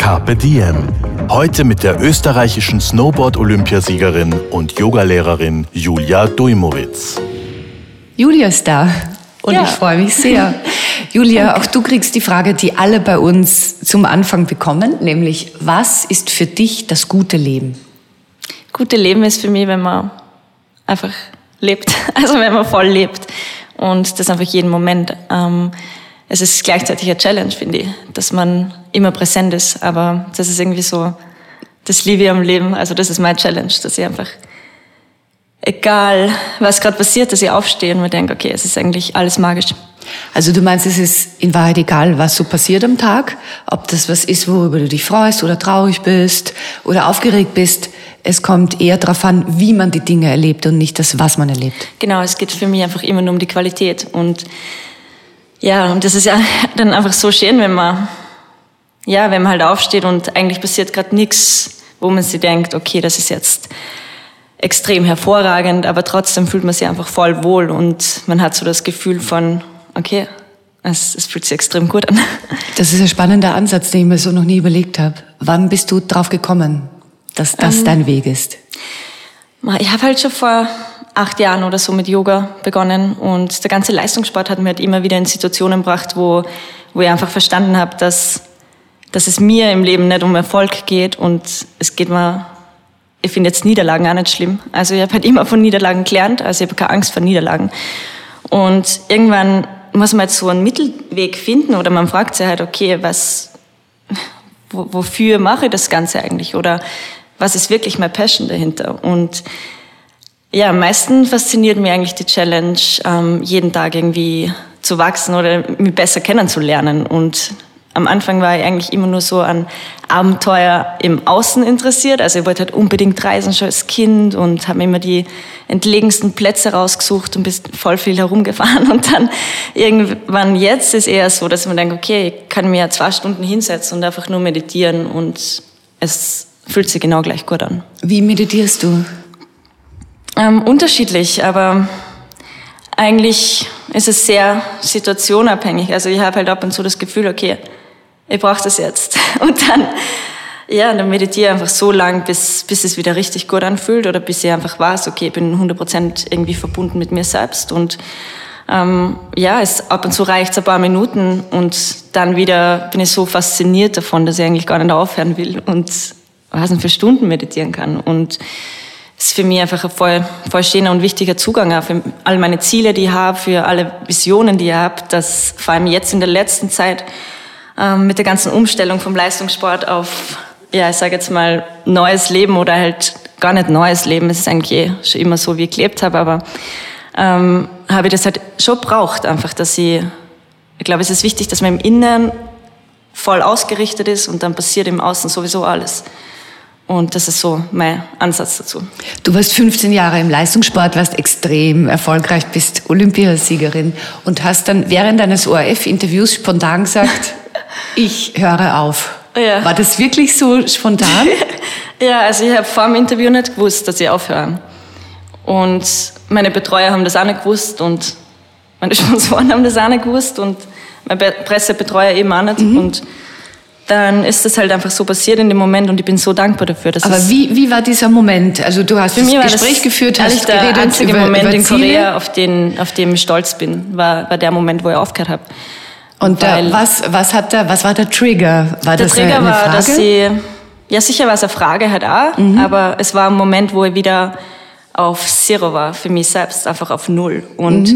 Carpe Diem. Heute mit der österreichischen Snowboard-Olympiasiegerin und Yogalehrerin Julia Dujmowitz. Julia ist da und Ja. ich freue mich sehr. Julia, auch du kriegst die Frage, die alle bei uns zum Anfang bekommen, nämlich was ist für dich das gute Leben? Gute Leben ist für mich, wenn man einfach lebt, also wenn man voll lebt und das einfach jeden Moment. Ähm, es ist gleichzeitig eine Challenge, finde ich, dass man immer präsent ist, aber das ist irgendwie so das Liebe am Leben, also das ist meine Challenge, dass ich einfach, egal was gerade passiert, dass ich aufstehe und mir denke, okay, es ist eigentlich alles magisch. Also du meinst, es ist in Wahrheit egal, was so passiert am Tag, ob das was ist, worüber du dich freust oder traurig bist oder aufgeregt bist. Es kommt eher darauf an, wie man die Dinge erlebt und nicht das, was man erlebt. Genau, es geht für mich einfach immer nur um die Qualität. Und ja, und das ist ja dann einfach so schön, wenn man, ja, wenn man halt aufsteht und eigentlich passiert gerade nichts, wo man sich denkt, okay, das ist jetzt extrem hervorragend, aber trotzdem fühlt man sich einfach voll wohl und man hat so das Gefühl von, okay, es, es fühlt sich extrem gut an. Das ist ein spannender Ansatz, den ich mir so noch nie überlegt habe. Wann bist du drauf gekommen, dass das Ähm, dein Weg ist? Ich habe halt schon vor acht Jahren oder so mit Yoga begonnen und der ganze Leistungssport hat mir halt immer wieder in Situationen gebracht, wo, wo ich einfach verstanden habe, dass, dass es mir im Leben nicht um Erfolg geht und es geht mir, ich finde jetzt Niederlagen auch nicht schlimm. Also ich habe halt immer von Niederlagen gelernt, also ich habe keine Angst vor Niederlagen. Und irgendwann muss man jetzt so einen Mittelweg finden oder man fragt sich halt, okay, was, wo, wofür mache ich das Ganze eigentlich oder was ist wirklich meine Passion dahinter? Und ja, am meisten fasziniert mich eigentlich die Challenge, ähm, jeden Tag irgendwie zu wachsen oder mich besser kennenzulernen. Und am Anfang war ich eigentlich immer nur so an Abenteuer im Außen interessiert. Also ich wollte halt unbedingt reisen schon als Kind und habe mir immer die entlegensten Plätze rausgesucht und bin voll viel herumgefahren. Und dann irgendwann jetzt ist eher so, dass man denkt, okay, ich kann mir ja zwei Stunden hinsetzen und einfach nur meditieren und es fühlt sich genau gleich gut an. Wie meditierst du? Ähm, unterschiedlich, aber eigentlich ist es sehr situationabhängig. Also ich habe halt ab und zu das Gefühl, okay, ich brauche das jetzt. Und dann, ja, dann meditiere ich einfach so lang, bis, bis es wieder richtig gut anfühlt oder bis ich einfach weiß, okay, ich bin 100% irgendwie verbunden mit mir selbst. Und ähm, ja, es, ab und zu reicht es ein paar Minuten und dann wieder bin ich so fasziniert davon, dass ich eigentlich gar nicht aufhören will und was für Stunden meditieren kann. Und ist für mich einfach ein voll, voll schöner und wichtiger Zugang auch für all meine Ziele, die ich habe, für alle Visionen, die ich habe, dass vor allem jetzt in der letzten Zeit ähm, mit der ganzen Umstellung vom Leistungssport auf, ja, ich sage jetzt mal, neues Leben oder halt gar nicht neues Leben, es ist eigentlich eh schon immer so, wie ich gelebt habe, aber ähm, habe ich das halt schon braucht, einfach, dass ich, ich glaube, es ist wichtig, dass man im Inneren voll ausgerichtet ist und dann passiert im Außen sowieso alles. Und das ist so mein Ansatz dazu. Du warst 15 Jahre im Leistungssport, warst extrem erfolgreich, bist Olympiasiegerin und hast dann während deines ORF-Interviews spontan gesagt, ich höre auf. Ja. War das wirklich so spontan? Ja, also ich habe vor dem Interview nicht gewusst, dass ich aufhöre. Und meine Betreuer haben das auch nicht gewusst und meine Sponsoren haben das auch nicht gewusst und mein Be Pressebetreuer eben auch nicht. Und dann ist das halt einfach so passiert in dem Moment und ich bin so dankbar dafür. Aber es wie, wie war dieser Moment? Also du hast war Gespräch geführt, hast der geredet einzige über, Moment über in. Korea, auf den, auf dem ich stolz bin, war, war der Moment, wo ich aufgehört habe. Und da, was, was, hat da, was war der Trigger? War Der das Trigger eine war, Frage? dass sie, ja sicher war es eine Frage halt auch, aber es war ein Moment, wo ich wieder auf Zero war, für mich selbst, einfach auf Null. Und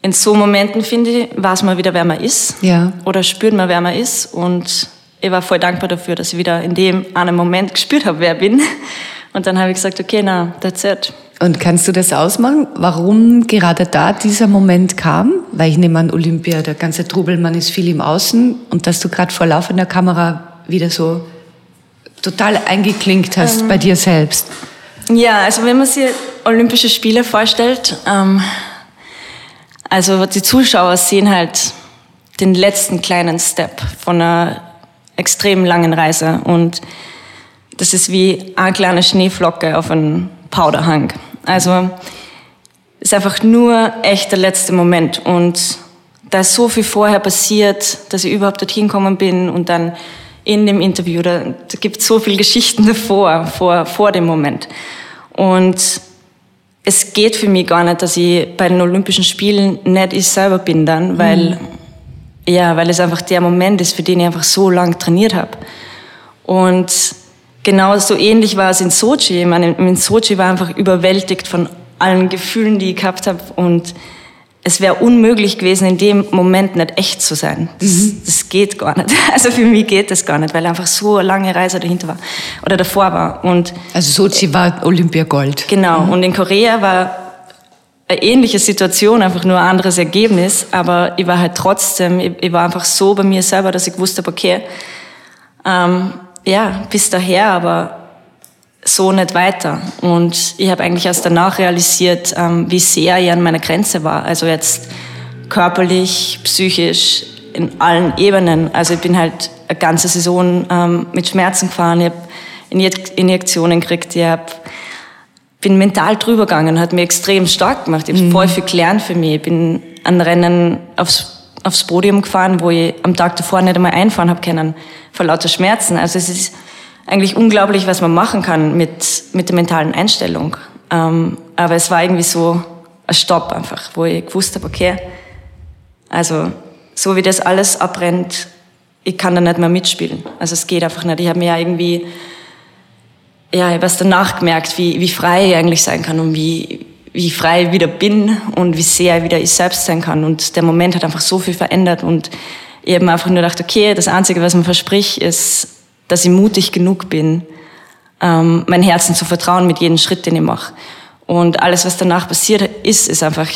in so Momenten, finde ich, weiß man wieder, wer man ist. Ja. Oder spürt man, wer man ist. Und ich war voll dankbar dafür, dass ich wieder in dem einen Moment gespürt habe, wer ich bin. Und dann habe ich gesagt, okay, na, that's it. Und kannst du das ausmachen, warum gerade da dieser Moment kam? Weil ich nehme an, Olympia, der ganze Trubel, man ist viel im Außen und dass du gerade vor laufender Kamera wieder so total eingeklinkt hast ähm, bei dir selbst? Ja, also wenn man sich Olympische Spiele vorstellt, ähm, also die Zuschauer sehen halt den letzten kleinen Step von einer extrem langen Reise und das ist wie eine kleine Schneeflocke auf einem Powderhang. Also ist einfach nur echt der letzte Moment und da ist so viel vorher passiert, dass ich überhaupt dorthin gekommen bin und dann in dem Interview, da, da gibt es so viele Geschichten davor, vor, vor dem Moment. Und es geht für mich gar nicht, dass ich bei den Olympischen Spielen nicht ich selber bin dann, weil, mhm. Ja, weil es einfach der Moment ist, für den ich einfach so lange trainiert habe. Und genau so ähnlich war es in Sochi. Ich meine, in Sochi war einfach überwältigt von allen Gefühlen, die ich gehabt habe und es wäre unmöglich gewesen, in dem Moment nicht echt zu sein. Das, mhm. das, geht gar nicht. Also für mich geht das gar nicht, weil einfach so eine lange Reise dahinter war oder davor war. Und also Sochi war Olympiagold. Genau. Mhm. Und in Korea war ähnliche Situation, einfach nur ein anderes Ergebnis. Aber ich war halt trotzdem, ich, ich war einfach so bei mir selber, dass ich gewusst habe, okay, ähm, ja, bis daher, aber so nicht weiter. Und ich habe eigentlich erst danach realisiert, ähm, wie sehr ich an meiner Grenze war. Also jetzt körperlich, psychisch, in allen Ebenen. Also ich bin halt eine ganze Saison ähm, mit Schmerzen gefahren, ich habe Injektionen gekriegt, ich hab, bin mental drüber gegangen, hat mich extrem stark gemacht. Ich habe mhm. voll viel gelernt für mich. Ich bin an Rennen aufs, aufs Podium gefahren, wo ich am Tag davor nicht einmal einfahren habe können, vor lauter Schmerzen. Also es ist eigentlich unglaublich, was man machen kann mit, mit der mentalen Einstellung. Ähm, aber es war irgendwie so ein Stopp einfach, wo ich gewusst habe, okay, also so wie das alles abbrennt, ich kann da nicht mehr mitspielen. Also es geht einfach nicht. Ich habe mir ja irgendwie, ja, ich habe erst danach gemerkt, wie, wie frei ich eigentlich sein kann und wie, wie frei ich wieder bin und wie sehr ich wieder ich selbst sein kann. Und der Moment hat einfach so viel verändert und ich habe mir einfach nur gedacht, okay, das Einzige, was man verspricht, ist dass ich mutig genug bin, ähm, mein Herzen zu vertrauen mit jedem Schritt, den ich mache. Und alles, was danach passiert ist, ist einfach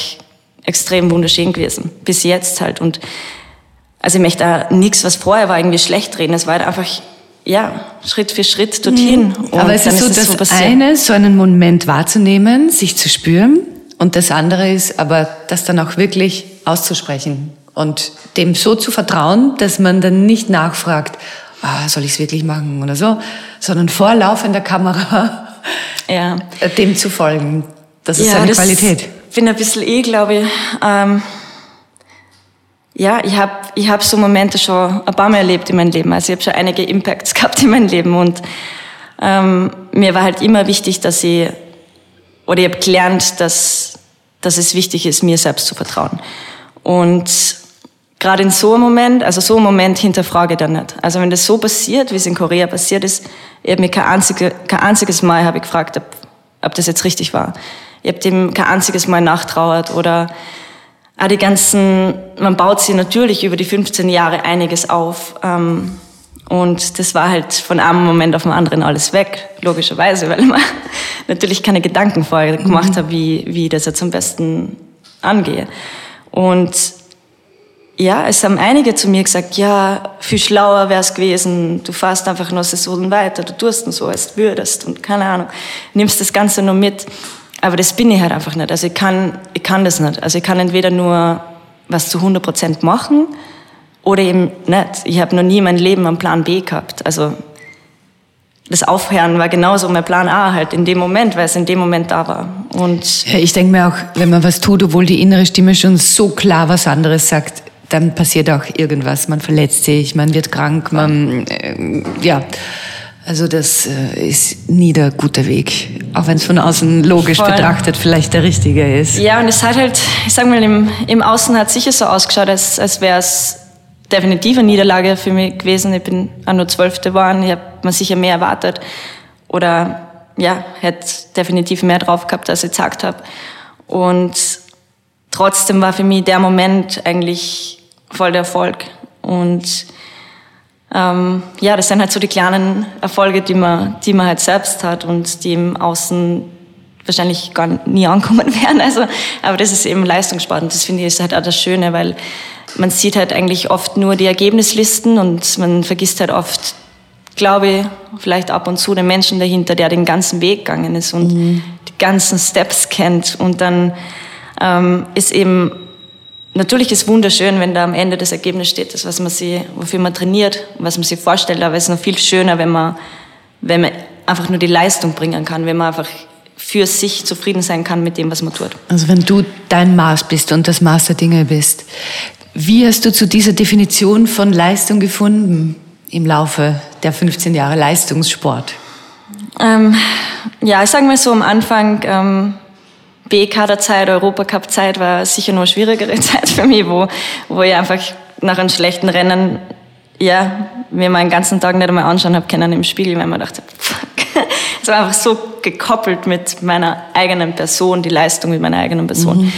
extrem wunderschön gewesen. Bis jetzt halt. Und also ich möchte da nichts, was vorher war, irgendwie schlecht reden. Es war halt einfach, ja, Schritt für Schritt dorthin. Mhm. Aber es ist so, ist das so eine, so einen Moment wahrzunehmen, sich zu spüren. Und das andere ist aber, das dann auch wirklich auszusprechen und dem so zu vertrauen, dass man dann nicht nachfragt, ah, soll ich es wirklich machen oder so, sondern vor laufender Kamera ja. dem zu folgen. Das ist ja, eine das Qualität. Ich bin ein bisschen eh, glaube ich. Ähm, ja, ich habe ich hab so Momente schon ein paar Mal erlebt in meinem Leben. Also ich habe schon einige Impacts gehabt in meinem Leben und ähm, mir war halt immer wichtig, dass ich, oder ich habe gelernt, dass, dass es wichtig ist, mir selbst zu vertrauen. Und gerade in so einem Moment, also so einem Moment hinterfrage ich dann nicht. Also wenn das so passiert, wie es in Korea passiert ist, ich habe mir kein, einzige, kein einziges Mal habe ich gefragt, ob, ob das jetzt richtig war. Ich habe dem kein einziges Mal nachtrauert oder auch die ganzen, man baut sich natürlich über die 15 Jahre einiges auf. Ähm, und das war halt von einem Moment auf den anderen alles weg, logischerweise, weil mir natürlich keine Gedanken vorher gemacht mhm. habe, wie, wie ich das jetzt am besten angehe. Und ja, es haben einige zu mir gesagt, ja, viel schlauer wär's gewesen, du fährst einfach noch Saison weiter, du tust so, als würdest und keine Ahnung, nimmst das Ganze nur mit. Aber das bin ich halt einfach nicht. Also ich kann, ich kann das nicht. Also ich kann entweder nur was zu 100 Prozent machen oder eben nicht. Ich habe noch nie mein Leben einen Plan B gehabt. Also das Aufhören war genauso mein Plan A halt in dem Moment, weil es in dem Moment da war. Und ja, ich denke mir auch, wenn man was tut, obwohl die innere Stimme schon so klar was anderes sagt, dann passiert auch irgendwas. Man verletzt sich, man wird krank, man, äh, ja. Also das äh, ist nie der gute Weg, auch wenn es von außen logisch Voll. betrachtet vielleicht der richtige ist. Ja, und es hat halt, ich sag mal, im, im Außen hat es sicher so ausgeschaut, als, als wäre es definitiv eine Niederlage für mich gewesen. Ich bin auch nur Zwölfte geworden, ich habe mir sicher mehr erwartet oder ja, hätte definitiv mehr drauf gehabt, als ich gesagt habe. Und trotzdem war für mich der Moment eigentlich voll der Erfolg. Und ähm, ja, das sind halt so die kleinen Erfolge, die man, die man halt selbst hat und die im Außen wahrscheinlich gar nie ankommen werden. Also, aber das ist eben Leistungssport und das finde ich ist halt auch das Schöne, weil man sieht halt eigentlich oft nur die Ergebnislisten und man vergisst halt oft glaube ich, vielleicht ab und zu den Menschen dahinter, der den ganzen Weg gegangen ist und mhm. die ganzen Steps kennt. Und dann ähm, ist eben, natürlich ist wunderschön, wenn da am Ende das Ergebnis steht, das, was man sie, wofür man trainiert, was man sich vorstellt, aber es ist noch viel schöner, wenn man, wenn man einfach nur die Leistung bringen kann, wenn man einfach für sich zufrieden sein kann mit dem, was man tut. Also wenn du dein Maß bist und das Maß der Dinge bist, wie hast du zu dieser Definition von Leistung gefunden im Laufe der 15 Jahre Leistungssport? Ähm, ja, ich sage mal so am Anfang, ähm, B-Kaderzeit, Europacup-Zeit war sicher nur eine schwierigere Zeit für mich, wo, wo ich einfach nach einem schlechten Rennen, ja, mir meinen ganzen Tag nicht einmal anschauen habe können im Spiegel, weil man dachte, fuck, es war einfach so gekoppelt mit meiner eigenen Person, die Leistung mit meiner eigenen Person. Mhm.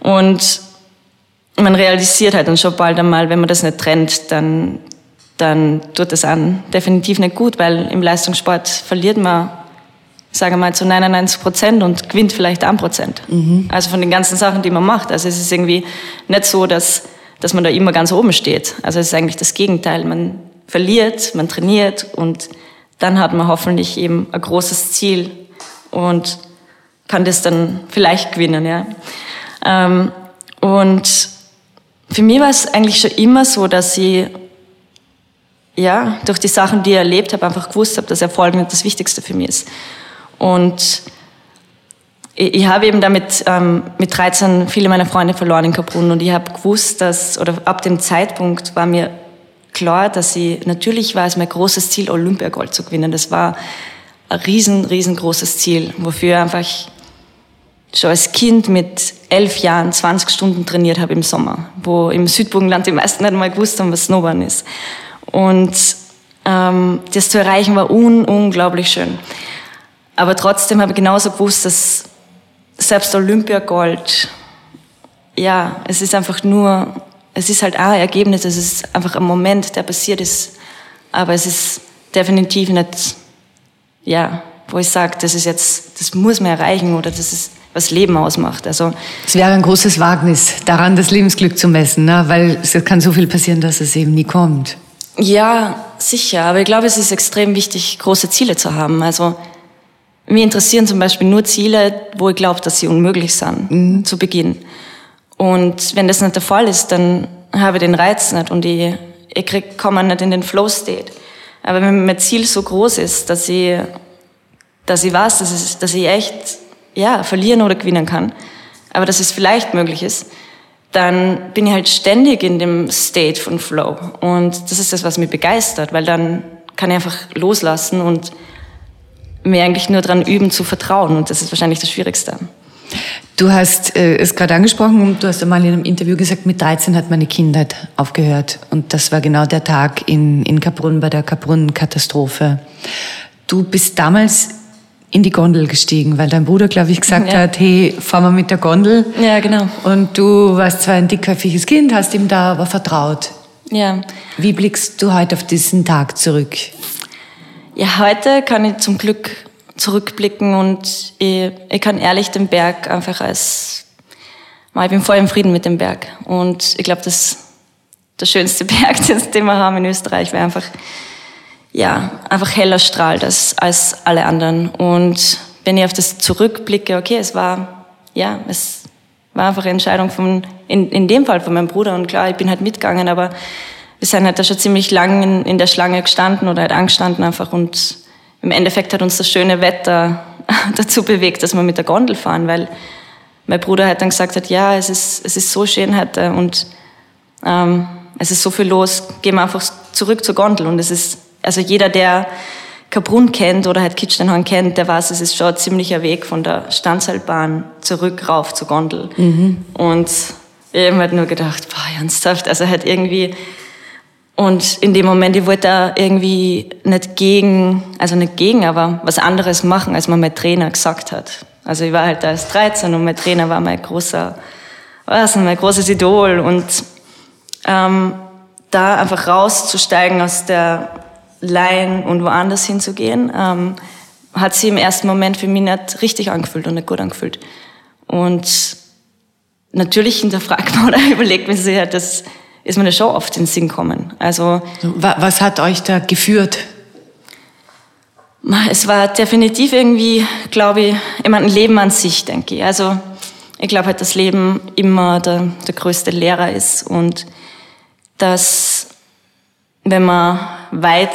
Und man realisiert halt dann schon bald einmal, wenn man das nicht trennt, dann, dann tut das an definitiv nicht gut, weil im Leistungssport verliert man, sagen wir mal, zu 99 Prozent und gewinnt vielleicht ein Prozent. Mhm. Also von den ganzen Sachen, die man macht. Also es ist irgendwie nicht so, dass, dass man da immer ganz oben steht. Also es ist eigentlich das Gegenteil. Man verliert, man trainiert und dann hat man hoffentlich eben ein großes Ziel und kann das dann vielleicht gewinnen. Ja. Ähm, und für mich war es eigentlich schon immer so, dass ich ja, durch die Sachen, die ich erlebt habe, einfach gewusst habe, dass Erfolg nicht das Wichtigste für mich ist. Und ich, ich habe eben damit ähm, mit 13 viele meiner Freunde verloren in Kaprun und ich habe gewusst, dass, oder ab dem Zeitpunkt war mir klar, dass ich, natürlich war es mein großes Ziel, Olympiagold zu gewinnen. Das war ein riesen, riesengroßes Ziel, wofür einfach schon als Kind mit elf Jahren 20 Stunden trainiert habe im Sommer, wo im Südburgenland die meisten nicht mal gewusst haben, was Snowboarden ist. Und ähm, das zu erreichen war un unglaublich schön. Aber trotzdem habe ich genauso gewusst, dass selbst Olympiagold, ja, es ist einfach nur, es ist halt auch ein Ergebnis, es ist einfach ein Moment, der passiert ist, aber es ist definitiv nicht, ja, wo ich sage, das ist jetzt, das muss man erreichen oder das ist was Leben ausmacht. Also es wäre ein großes Wagnis, daran das Lebensglück zu messen, ne? weil es kann so viel passieren, dass es eben nie kommt. Ja, sicher. Aber ich glaube, es ist extrem wichtig, große Ziele zu haben. Also mir interessieren zum Beispiel nur Ziele, wo ich glaube, dass sie unmöglich sind mhm. zu Beginn. Und wenn das nicht der Fall ist, dann habe ich den Reiz nicht und ich, ich krieg, komme nicht in den Flow-State. Aber wenn mein Ziel so groß ist, dass ich, dass ich weiß, dass, es, dass ich echt ja, verlieren oder gewinnen kann, aber dass es vielleicht möglich ist, dann bin ich halt ständig in dem State von Flow. Und das ist das, was mich begeistert, weil dann kann ich einfach loslassen und mir eigentlich nur daran üben zu vertrauen. Und das ist wahrscheinlich das Schwierigste. Du hast äh, es gerade angesprochen und du hast einmal in einem Interview gesagt, mit 13 hat meine Kindheit aufgehört. Und das war genau der Tag in, in Kaprun bei der Kaprun-Katastrophe. Du bist damals in die Gondel gestiegen, weil dein Bruder, glaube ich, gesagt ja. hat, hey, fahr mal mit der Gondel. Ja, genau. Und du warst zwar ein dickköpfiges Kind, hast ihm da aber vertraut. Ja. Wie blickst du heute auf diesen Tag zurück? Ja, heute kann ich zum Glück zurückblicken und ich, ich kann ehrlich den Berg einfach als, ich bin voll im Frieden mit dem Berg. Und ich glaube, das der schönste Berg, den wir haben in Österreich, wäre einfach ja, einfach heller strahlt als, als alle anderen. Und wenn ich auf das zurückblicke, okay, es war, ja, es war einfach eine Entscheidung von, in, in dem Fall von meinem Bruder. Und klar, ich bin halt mitgegangen, aber wir sind halt da schon ziemlich lang in, in der Schlange gestanden oder halt angestanden einfach. Und im Endeffekt hat uns das schöne Wetter dazu bewegt, dass wir mit der Gondel fahren, weil mein Bruder halt dann gesagt hat, ja, es ist, es ist so schön heute und ähm, es ist so viel los, gehen wir einfach zurück zur Gondel und es ist also jeder, der Kaprun kennt oder halt Kitzsteinhorn kennt, der weiß, es ist schon ein ziemlicher Weg von der Standseilbahn zurück rauf zur Gondel. Mhm. Und ich habe halt nur gedacht, boah, ernsthaft, also halt irgendwie, und in dem Moment, ich wollte da irgendwie nicht gegen, also nicht gegen, aber was anderes machen, als man mein Trainer gesagt hat. Also ich war halt da erst 13 und mein Trainer war mein großer, was, mein großes Idol und ähm, da einfach rauszusteigen aus der Laien und woanders hinzugehen, ähm, hat sie im ersten Moment für mich nicht richtig angefühlt und nicht gut angefühlt. Und natürlich hinterfragt man oder überlegt man sich, das ist mir schon oft in den Sinn gekommen. Also, was hat euch da geführt? Es war definitiv irgendwie, glaube ich, immer ein Leben an sich, denke ich. Also ich glaube halt, dass Leben immer der, der größte Lehrer ist und dass, wenn man weit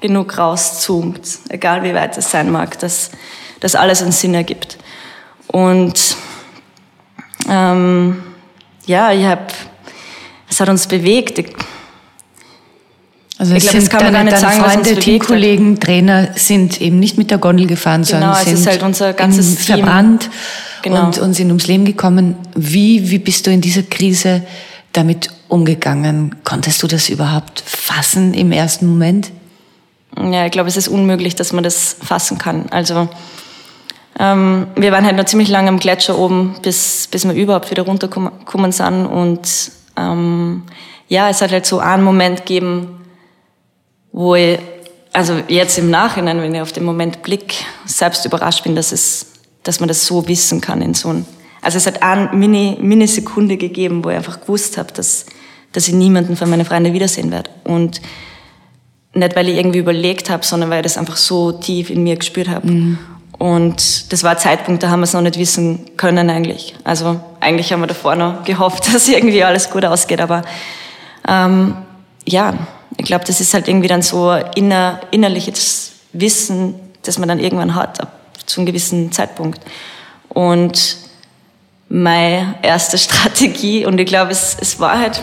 genug rauszoomt, egal wie weit es sein mag, dass das alles einen Sinn ergibt. Und ähm, ja, ich habe, es hat uns bewegt. Also ich glaube, das kann man gar nicht sagen, Freunde, was uns Teamkollegen, Trainer sind eben nicht mit der Gondel gefahren, genau, sondern sind es ist halt unser ganzes Team verbrannt genau. und, und sind ums Leben gekommen. Wie, wie bist du in dieser Krise damit umgegangen? Konntest du das überhaupt fassen im ersten Moment? Ja, ich glaube, es ist unmöglich, dass man das fassen kann. Also ähm, wir waren halt noch ziemlich lange am Gletscher oben, bis, bis wir überhaupt wieder runtergekommen sind. Und ähm, ja, es hat halt so einen Moment gegeben, wo ich, also jetzt im Nachhinein, wenn ich auf den Moment blick, selbst überrascht bin, dass es, dass man das so wissen kann in so einem, also es hat eine Mini, Minisekunde gegeben, wo ich einfach gewusst habe, dass, dass ich niemanden von meinen Freunden wiedersehen werde. Und nicht, weil ich irgendwie überlegt habe, sondern weil ich das einfach so tief in mir gespürt habe. Mhm. Und das war ein Zeitpunkt, da haben wir es noch nicht wissen können eigentlich. Also eigentlich haben wir davor noch gehofft, dass irgendwie alles gut ausgeht, aber ähm, ja, ich glaube, das ist halt irgendwie dann so inner, innerliches Wissen, das man dann irgendwann hat, ab zu einem gewissen Zeitpunkt. Und meine erste Strategie, und ich glaube, es, es war halt,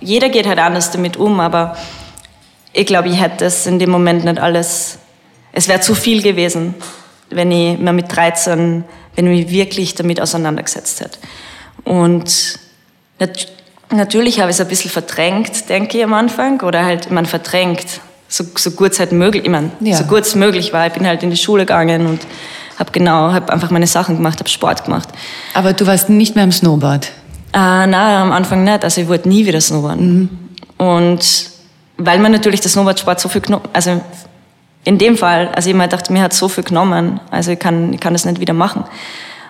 jeder geht halt anders damit um, aber ich glaube, ich hätte es in dem Moment nicht alles, es wäre zu viel gewesen, wenn ich mir mit 13, wenn ich mich wirklich damit auseinandergesetzt hätte. Und Natürlich habe ich es ein bisschen verdrängt, denke ich am Anfang, oder halt, man verdrängt, so, so gut es halt möglich, ich meine, ja. so gut es möglich war. Ich bin halt in die Schule gegangen und habe genau, habe einfach meine Sachen gemacht, habe Sport gemacht. Aber du warst nicht mehr im Snowboard? Äh, nein, am Anfang nicht. Also ich wollte nie wieder snowboarden. Mhm. Und weil man natürlich der Snowboardsport so viel genommen, also in dem Fall, also ich mir dachte, mir hat so viel genommen, also ich kann, ich kann das nicht wieder machen.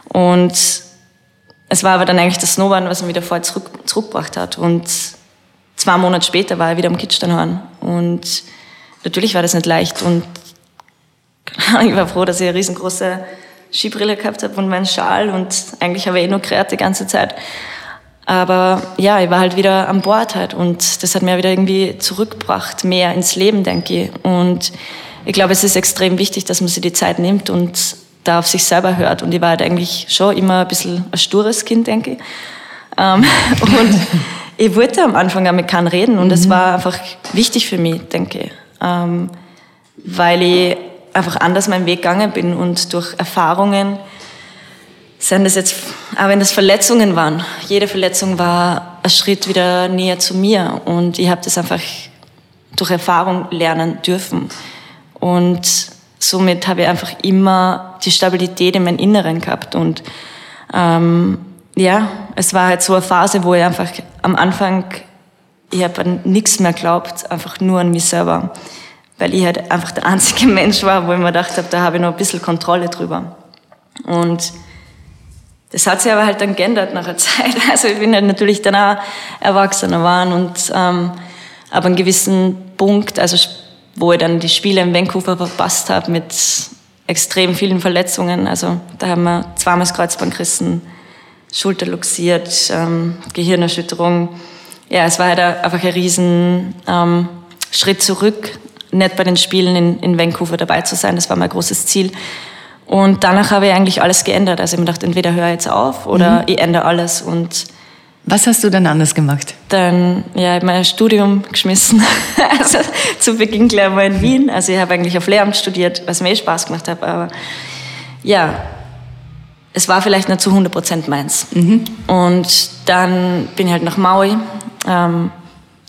Und es war aber dann eigentlich das Snowboarden, was mich wieder voll zurück, zurückgebracht hat. Und zwei Monate später war ich wieder am Kitzsteinhorn. Und natürlich war das nicht leicht. Und ich war froh, dass ich eine riesengroße Skibrille gehabt habe und meinen Schal. Und eigentlich habe ich eh nur kreat die ganze Zeit. Aber ja, ich war halt wieder an Bord halt. Und das hat mir wieder irgendwie zurückgebracht, mehr ins Leben, denke ich. Und ich glaube, es ist extrem wichtig, dass man sich die Zeit nimmt und da auf sich selber hört. Und ich war halt eigentlich schon immer ein bisschen ein stures Kind, denke ich. Ähm, und ich wollte am Anfang auch mit keinem reden und es mhm. war einfach wichtig für mich, denke ich. Ähm, weil ich einfach anders meinen Weg gegangen bin und durch Erfahrungen, seien das jetzt, auch wenn das Verletzungen waren, jede Verletzung war ein Schritt wieder näher zu mir und ich habe das einfach durch Erfahrung lernen dürfen. Und somit habe ich einfach immer die Stabilität in meinem Inneren gehabt und ähm, ja, es war halt so eine Phase, wo ich einfach am Anfang, ich habe an nichts mehr geglaubt, einfach nur an mich selber, weil ich halt einfach der einzige Mensch war, wo ich mir gedacht habe, da habe ich noch ein bisschen Kontrolle drüber. Und das hat sich aber halt dann geändert nach einer Zeit. Also ich bin halt natürlich dann auch erwachsener geworden und ähm, aber einen gewissen Punkt, also wo ich dann die Spiele in Vancouver verpasst habe mit extrem vielen Verletzungen. Also da haben wir zweimal das Kreuzband gerissen, Schulter luxiert, ähm, Gehirnerschütterung. Ja, es war halt einfach ein riesen ähm, Schritt zurück, nicht bei den Spielen in, in Vancouver dabei zu sein. Das war mein großes Ziel. Und danach habe ich eigentlich alles geändert. Also ich habe mir gedacht, entweder höre ich jetzt auf oder mhm. ich ändere alles. Und was hast du dann anders gemacht? Dann, ja, mein Studium geschmissen. also zu Beginn gleich mal in Wien. Also ich habe eigentlich auf Lehramt studiert, was mir eh Spaß gemacht hat. Aber ja, es war vielleicht nicht zu 100 Prozent meins. Mhm. Und dann bin ich halt nach Maui ähm,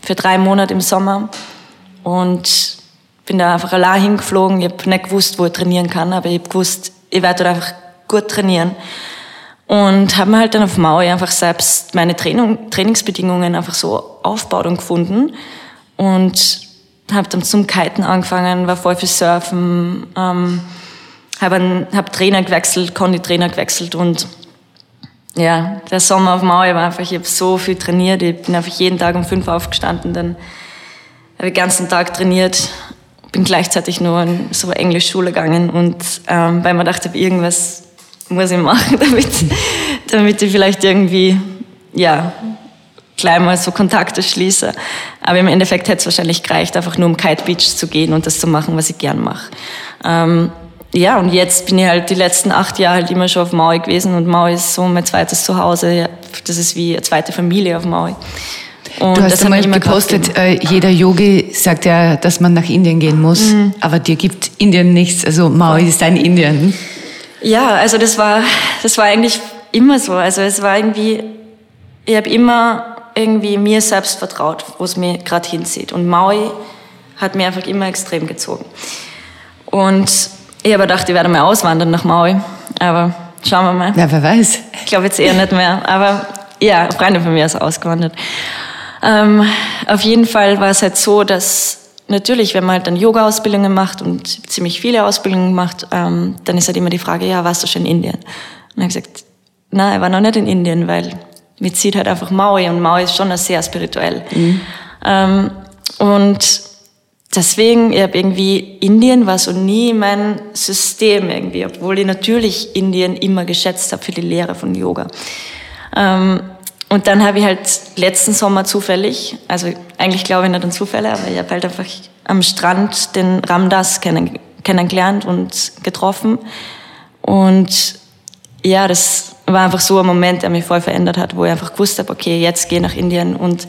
für drei Monate im Sommer und bin da einfach allein hingeflogen. Ich habe nicht gewusst, wo ich trainieren kann, aber ich habe gewusst, ich werde dort einfach gut trainieren. Und habe mir halt dann auf Maui einfach selbst meine Training, Trainingsbedingungen einfach so aufgebaut und gefunden. Und habe dann zum Kiten angefangen, war voll für Surfen, ähm, habe hab Trainer gewechselt, Kondi-Trainer gewechselt und ja, der Sommer auf Maui war einfach, ich habe so viel trainiert, ich bin einfach jeden Tag um fünf aufgestanden, dann habe ich den ganzen Tag trainiert, bin gleichzeitig nur in so Englischschule gegangen und ähm, weil man dachte, irgendwas muss ich machen, damit, damit ich vielleicht irgendwie, ja, gleich mal so Kontakte schließe. Aber im Endeffekt hätte es wahrscheinlich gereicht, einfach nur um Kite Beach zu gehen und das zu machen, was ich gern mache. Ähm, ja, und jetzt bin ich halt die letzten acht Jahre halt immer schon auf Maui gewesen und Maui ist so mein zweites Zuhause. Das ist wie eine zweite Familie auf Maui. Und du hast einmal gepostet, äh, jeder Yogi sagt ja, dass man nach Indien gehen muss, mhm. aber dir gibt Indien nichts. Also Maui ist dein Indien. Ja, also das war, das war eigentlich immer so. Also es war irgendwie, ich habe immer irgendwie mir selbst vertraut, wo es mir gerade hinzieht. Und Maui hat mir einfach immer extrem gezogen. Und ich habe gedacht, ich werde mal auswandern nach Maui. Aber schauen wir mal. Ja, wer weiß. Ich glaube jetzt eher nicht mehr. Aber ja, eine Freundin von mir ist ausgewandert. Ähm, auf jeden Fall war es halt so, dass natürlich, wenn man halt dann Yoga-Ausbildungen macht und ziemlich viele Ausbildungen macht, ähm, dann ist halt immer die Frage, ja, warst du schon in Indien? Und er hat gesagt, nein, er war noch nicht in Indien, weil mir zieht halt einfach Maui und Maui ist schon sehr spirituell. Mhm. Ähm, und deswegen, ich habe irgendwie, Indien war so nie mein System irgendwie, obwohl ich natürlich Indien immer geschätzt habe für die Lehre von Yoga. Ähm, und dann habe ich halt letzten Sommer zufällig, also eigentlich glaube ich nicht an Zufälle, aber ich habe halt einfach am Strand den Ramdas kennen, kennengelernt und getroffen. Und ja, das war einfach so ein Moment, der mich voll verändert hat, wo ich einfach gewusst habe, okay, jetzt gehe ich nach Indien und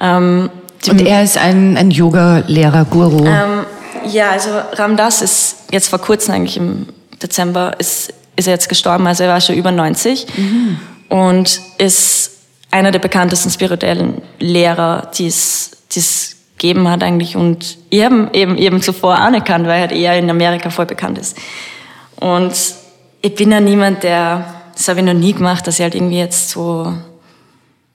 ähm, und er ist ein, ein Yoga-Lehrer, Guru. Ähm, ja, also Ramdas ist jetzt vor kurzem eigentlich im Dezember ist, ist er jetzt gestorben, also er war schon über 90 mhm. und ist einer der bekanntesten spirituellen Lehrer, die es, die es gegeben hat eigentlich und habe eben, eben zuvor anerkannt, weil er halt eher in Amerika voll bekannt ist. Und ich bin ja niemand, der, das habe ich noch nie gemacht, dass ich halt irgendwie jetzt so,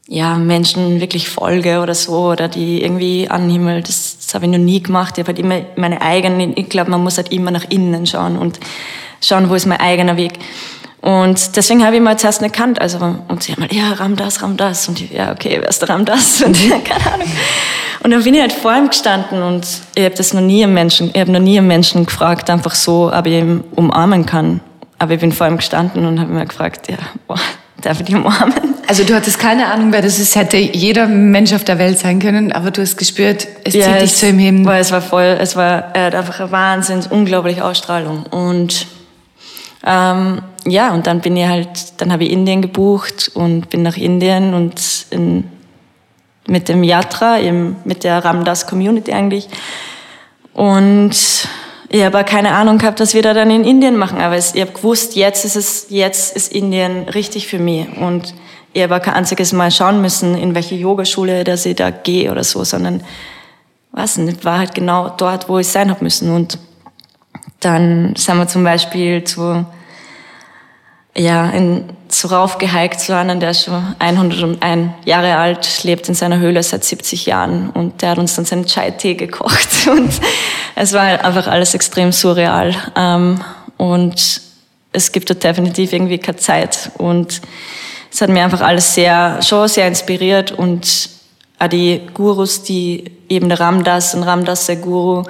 ja, Menschen wirklich folge oder so, oder die irgendwie anhimmel, das, das habe ich noch nie gemacht. Ich habe halt immer meine eigenen, ich glaube, man muss halt immer nach innen schauen und schauen, wo ist mein eigener Weg. Und deswegen habe ich mal zuerst nicht erkannt. Also, und sie haben halt, ja, Ram das, Ram das. Und ich, ja, okay, wer ist der Ram das? Und keine Ahnung. Und dann bin ich halt vor ihm gestanden und ich habe das noch nie im Menschen, ich habe noch nie einen Menschen gefragt, einfach so, ob ich ihn umarmen kann. Aber ich bin vor ihm gestanden und habe mir gefragt, ja, boah, darf ich dich umarmen? Also du hattest keine Ahnung, wer das ist. Hätte jeder Mensch auf der Welt sein können, aber du hast gespürt, es ja, zieht dich zu ihm hin. Weil es war voll, es war, er hat einfach eine wahnsinns unglaubliche Ausstrahlung. Und ähm, ja, und dann bin ich halt, dann habe ich Indien gebucht und bin nach Indien und in, mit dem Yatra, eben mit der Ramdas Community eigentlich. Und ich habe keine Ahnung gehabt, was wir da dann in Indien machen, aber ich habe gewusst, jetzt ist es, jetzt ist Indien richtig für mich und ich habe kein einziges Mal schauen müssen, in welche Yogaschule, dass ich da gehe oder so, sondern was nicht, war halt genau dort, wo ich sein habe müssen und dann sind wir zum Beispiel zu ja, in, so raufgehiked zu einem, der ist schon 101 Jahre alt, lebt in seiner Höhle seit 70 Jahren. Und der hat uns dann seinen Chai-Tee gekocht. Und es war einfach alles extrem surreal. Ähm, und es gibt dort definitiv irgendwie keine Zeit. Und es hat mir einfach alles sehr, schon sehr inspiriert. Und auch die Gurus, die eben der Ramdas und Ramdas, der Guru,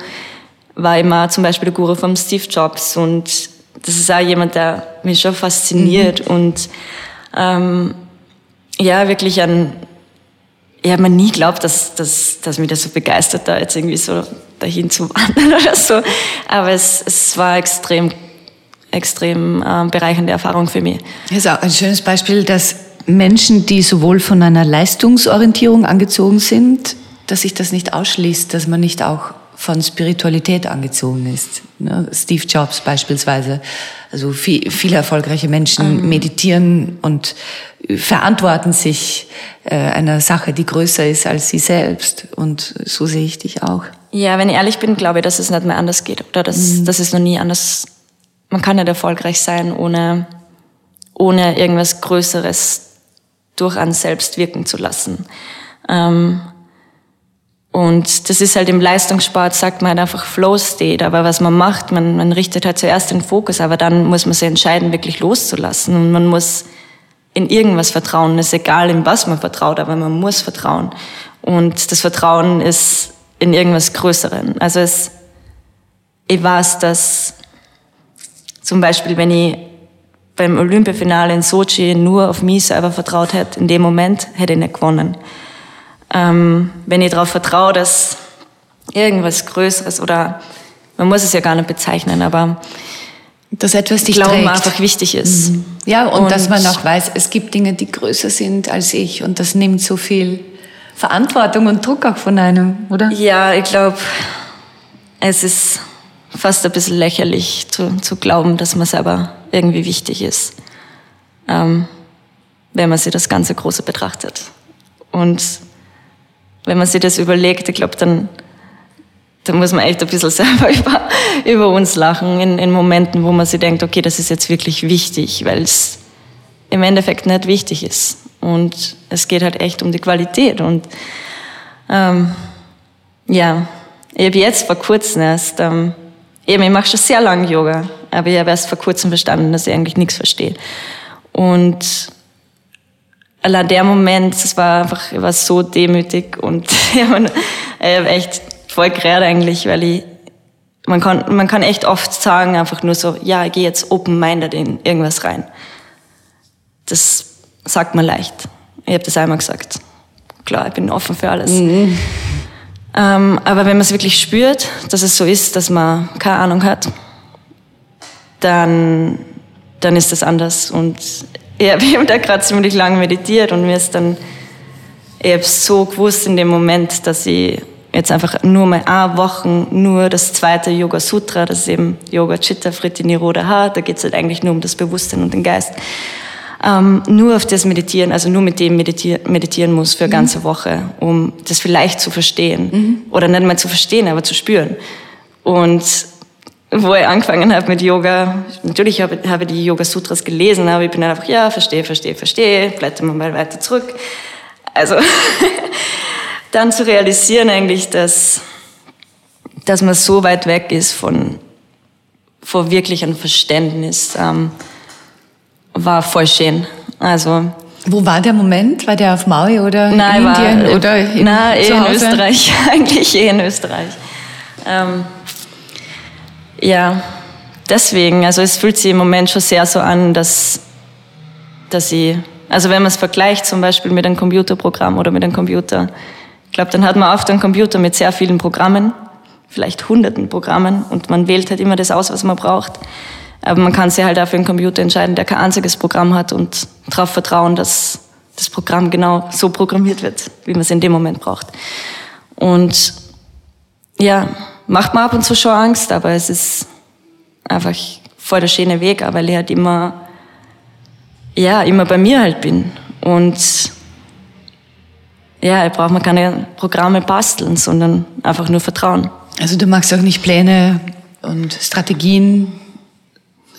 war immer zum Beispiel der Guru vom Steve Jobs. Und das ist auch jemand, der mich schon fasziniert mhm. und ähm, ja, wirklich ein, ich habe mir nie geglaubt, dass, dass, dass mich das so begeistert, da jetzt irgendwie so dahin zu wandern oder so. Aber es, es war extrem, extrem ähm, bereichernde Erfahrung für mich. Das ist auch ein schönes Beispiel, dass Menschen, die sowohl von einer Leistungsorientierung angezogen sind, dass sich das nicht ausschließt, dass man nicht auch von Spiritualität angezogen ist. Ne? Steve Jobs beispielsweise. Also viel, viele erfolgreiche Menschen mhm. meditieren und verantworten sich äh, einer Sache, die größer ist als sie selbst. Und so sehe ich dich auch. Ja, wenn ich ehrlich bin, glaube ich, dass es nicht mehr anders geht. Oder dass, mhm. dass es noch nie anders. Man kann nicht erfolgreich sein, ohne, ohne irgendwas Größeres durch einen selbst wirken zu lassen. Ähm, und das ist halt im Leistungssport, sagt man halt einfach Flow State. Aber was man macht, man, man richtet halt zuerst den Fokus, aber dann muss man sich entscheiden, wirklich loszulassen. Und man muss in irgendwas vertrauen. Es ist egal, in was man vertraut, aber man muss vertrauen. Und das Vertrauen ist in irgendwas Größeren. Also es, ich weiß, dass zum Beispiel, wenn ich beim Olympiafinale in Sochi nur auf mich selber vertraut hätte, in dem Moment hätte ich nicht gewonnen. Ähm, wenn ich darauf vertraue, dass irgendwas Größeres oder man muss es ja gar nicht bezeichnen, aber dass etwas dich Glauben trägt. einfach wichtig ist. Mhm. Ja, und, Und- dass man auch weiß, es gibt Dinge, die größer sind als ich und das nimmt so viel Verantwortung und Druck auch von einem, oder? Ja, ich glaube, es ist fast ein bisschen lächerlich zu, zu glauben, dass man selber irgendwie wichtig ist, ähm, wenn man sich das ganze Große betrachtet. Und wenn man sich das überlegt, ich glaube, dann, dann muss man echt ein bisschen selber über, über uns lachen in, in Momenten, wo man sich denkt, okay, das ist jetzt wirklich wichtig, weil es im Endeffekt nicht wichtig ist. Und es geht halt echt um die Qualität. Und ähm, ja, ich habe jetzt vor kurzem erst, ähm, eben, ich mache schon sehr lange Yoga, aber ich habe erst vor kurzem verstanden, dass ich eigentlich nichts verstehe. Und allein der Moment, das war einfach, ich war so demütig und ich habe hab echt voll gerät eigentlich, weil ich, man kann, man kann echt oft sagen, einfach nur so, ja, ich gehe jetzt open-minded in irgendwas rein. Das sagt man leicht. Ich habe das einmal gesagt. Klar, ich bin offen für alles. Ähm, aber wenn man es wirklich spürt, dass es so ist, dass man keine Ahnung hat, dann, dann ist das anders. Und ich habe eben da gerade ziemlich lange meditiert und mir ist dann, ich habe so gewusst in dem Moment, dass ich jetzt einfach nur mal eine Woche nur das zweite Yoga Sutra, das ist eben Yoga Chitta Vritti Nirodha Ha, da geht es halt eigentlich nur um das Bewusstsein und den Geist, ähm, nur auf das meditieren, also nur mit dem meditier meditieren muss für eine ganze Woche, um das vielleicht zu verstehen. Oder nicht mal zu verstehen, aber zu spüren. Und wo ich angefangen habe mit Yoga, natürlich habe habe ich die Yoga Sutras gelesen, aber ich bin dann einfach, ja, verstehe, verstehe, verstehe, blätter mal mal weiter zurück. Also dann zu realisieren eigentlich, dass, dass man so weit weg ist von, von wirklich einem Verständnis, ähm, war voll schön. Also, Wo war der Moment? War der auf Maui oder nein, in war, Indien oder in, nein, eh in? Österreich, eigentlich eh in Österreich. Ähm, ja, deswegen, also es fühlt sich im Moment schon sehr so an, dass, dass ich, also wenn man es vergleicht zum Beispiel mit einem Computerprogramm oder mit einem Computer, ich glaube, dann hat man oft einen Computer mit sehr vielen Programmen, vielleicht hunderten Programmen und man wählt halt immer das aus, was man braucht. Aber man kann sich halt auch für einen Computer entscheiden, der kein einziges Programm hat und darauf vertrauen, dass das Programm genau so programmiert wird, wie man es in dem Moment braucht. Und ja, macht mir ab und zu schon Angst, aber es ist einfach voll der schöne Weg, auch weil ich halt immer, ja, immer bei mir halt bin. Und ja, ich brauche mir keine Programme basteln, sondern einfach nur vertrauen. Also du machst auch nicht Pläne und Strategien,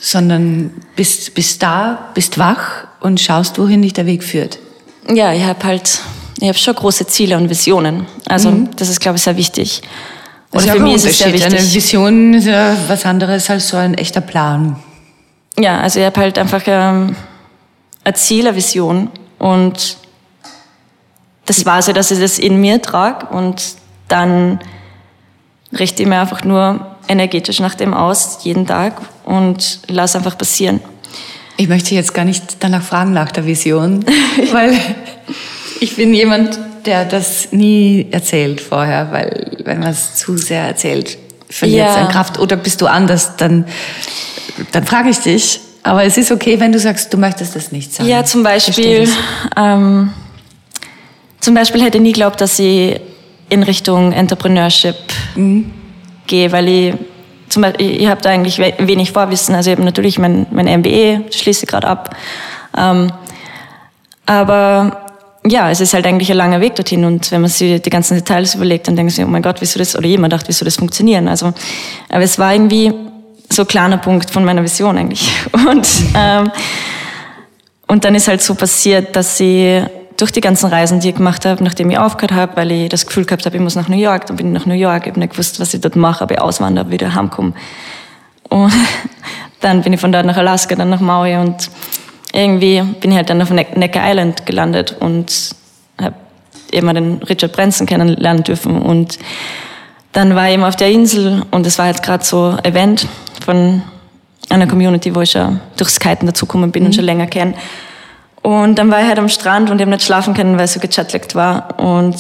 sondern bist, bist da, bist wach und schaust, wohin dich der Weg führt. Ja, ich habe halt, ich habe schon große Ziele und Visionen. Also das ist, glaube ich, sehr wichtig. Oder ist für auch mich ist es sehr Unterschied. Eine wichtig. Vision ist ja was anderes als so ein echter Plan. Ja, also ich habe halt einfach ähm, ein Ziel, eine Vision und das war so, dass ich das in mir trage und dann richte ich mir einfach nur energetisch nach dem aus, jeden Tag und lass einfach passieren. Ich möchte jetzt gar nicht danach fragen nach der Vision, weil ich bin jemand, der das nie erzählt vorher, weil wenn man es zu sehr erzählt, verliert es Ja. an Kraft. Oder bist du anders, dann, dann frage ich dich. Aber es ist okay, wenn du sagst, du möchtest das nicht sagen. Ja, zum Beispiel, ähm, zum Beispiel hätte ich nie geglaubt, dass ich in Richtung Entrepreneurship Mhm. gehe, weil ich zum Beispiel, ich, habe da eigentlich we- wenig Vorwissen. Also ich habe natürlich mein, mein das schließe ich gerade ab. Ähm, aber ja, es ist halt eigentlich ein langer Weg dorthin und wenn man sich die ganzen Details überlegt, dann denkt man sich, oh mein Gott, wie soll das, oder jemand dachte, wie soll das funktionieren? Also, aber es war irgendwie so ein kleiner Punkt von meiner Vision eigentlich. Und, ähm, und dann ist halt so passiert, dass ich durch die ganzen Reisen, die ich gemacht habe, nachdem ich aufgehört habe, weil ich das Gefühl gehabt habe, ich muss nach New York, dann bin ich nach New York, ich habe nicht gewusst, was ich dort mache, ob ich auswandere, wieder heimkomme. Und dann bin ich von dort nach Alaska, dann nach Maui und irgendwie bin ich halt dann auf Neck Necker Island gelandet und habe eben den Richard Branson kennenlernen dürfen und dann war ich eben auf der Insel und es war jetzt gerade so ein Event von einer Community, wo ich schon durchs Kiten dazugekommen bin mhm. und schon länger kenne. Und dann war ich halt am Strand und ich habe nicht schlafen können, weil ich so gechatlagt war und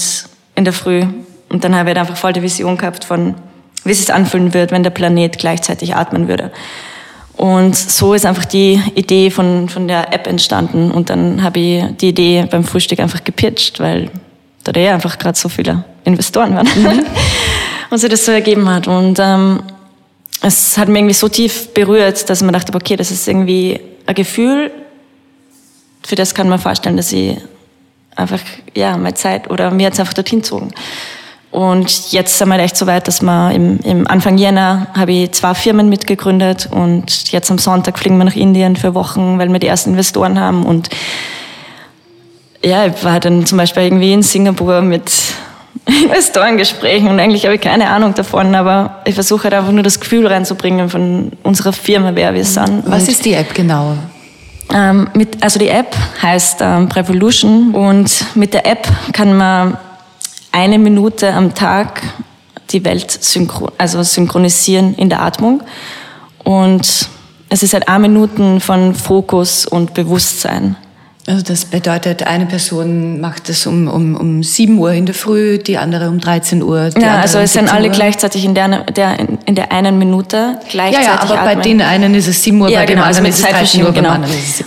in der Früh. Und dann habe ich halt einfach voll die Vision gehabt von, wie es sich anfühlen wird, wenn der Planet gleichzeitig atmen würde. Und so ist einfach die Idee von, von der App entstanden. Und dann habe ich die Idee beim Frühstück einfach gepitcht, weil da eh einfach gerade so viele Investoren waren. Mhm. und sich das so ergeben hat. Und ähm, es hat mich irgendwie so tief berührt, dass man dachte, okay, das ist irgendwie ein Gefühl, für das kann man vorstellen, dass ich einfach, ja, meine Zeit oder mir jetzt einfach dorthin zogen. Und jetzt sind wir echt so weit, dass wir im, im Anfang Jänner habe ich zwei Firmen mitgegründet und jetzt am Sonntag fliegen wir nach Indien für Wochen, weil wir die ersten Investoren haben und ja, ich war dann zum Beispiel irgendwie in Singapur mit Investorengesprächen und eigentlich habe ich keine Ahnung davon, aber ich versuche halt einfach nur das Gefühl reinzubringen von unserer Firma, wer wir sind. Was und ist die App genau? Ähm, mit, also die App heißt ähm, Prevolution und mit der App kann man eine Minute am Tag die Welt synchron, also synchronisieren in der Atmung und es ist halt eine Minute von Fokus und Bewusstsein. Also das bedeutet, eine Person macht das um, um, um 7 Uhr in der Früh, die andere um 13 Uhr. ja, also es sind alle Uhr. gleichzeitig in der, der, in der einen Minute gleichzeitig Ja, ja aber atmen. bei den einen ist es 7 Uhr, ja, bei genau, dem also anderen ist es 13 Uhr, genau.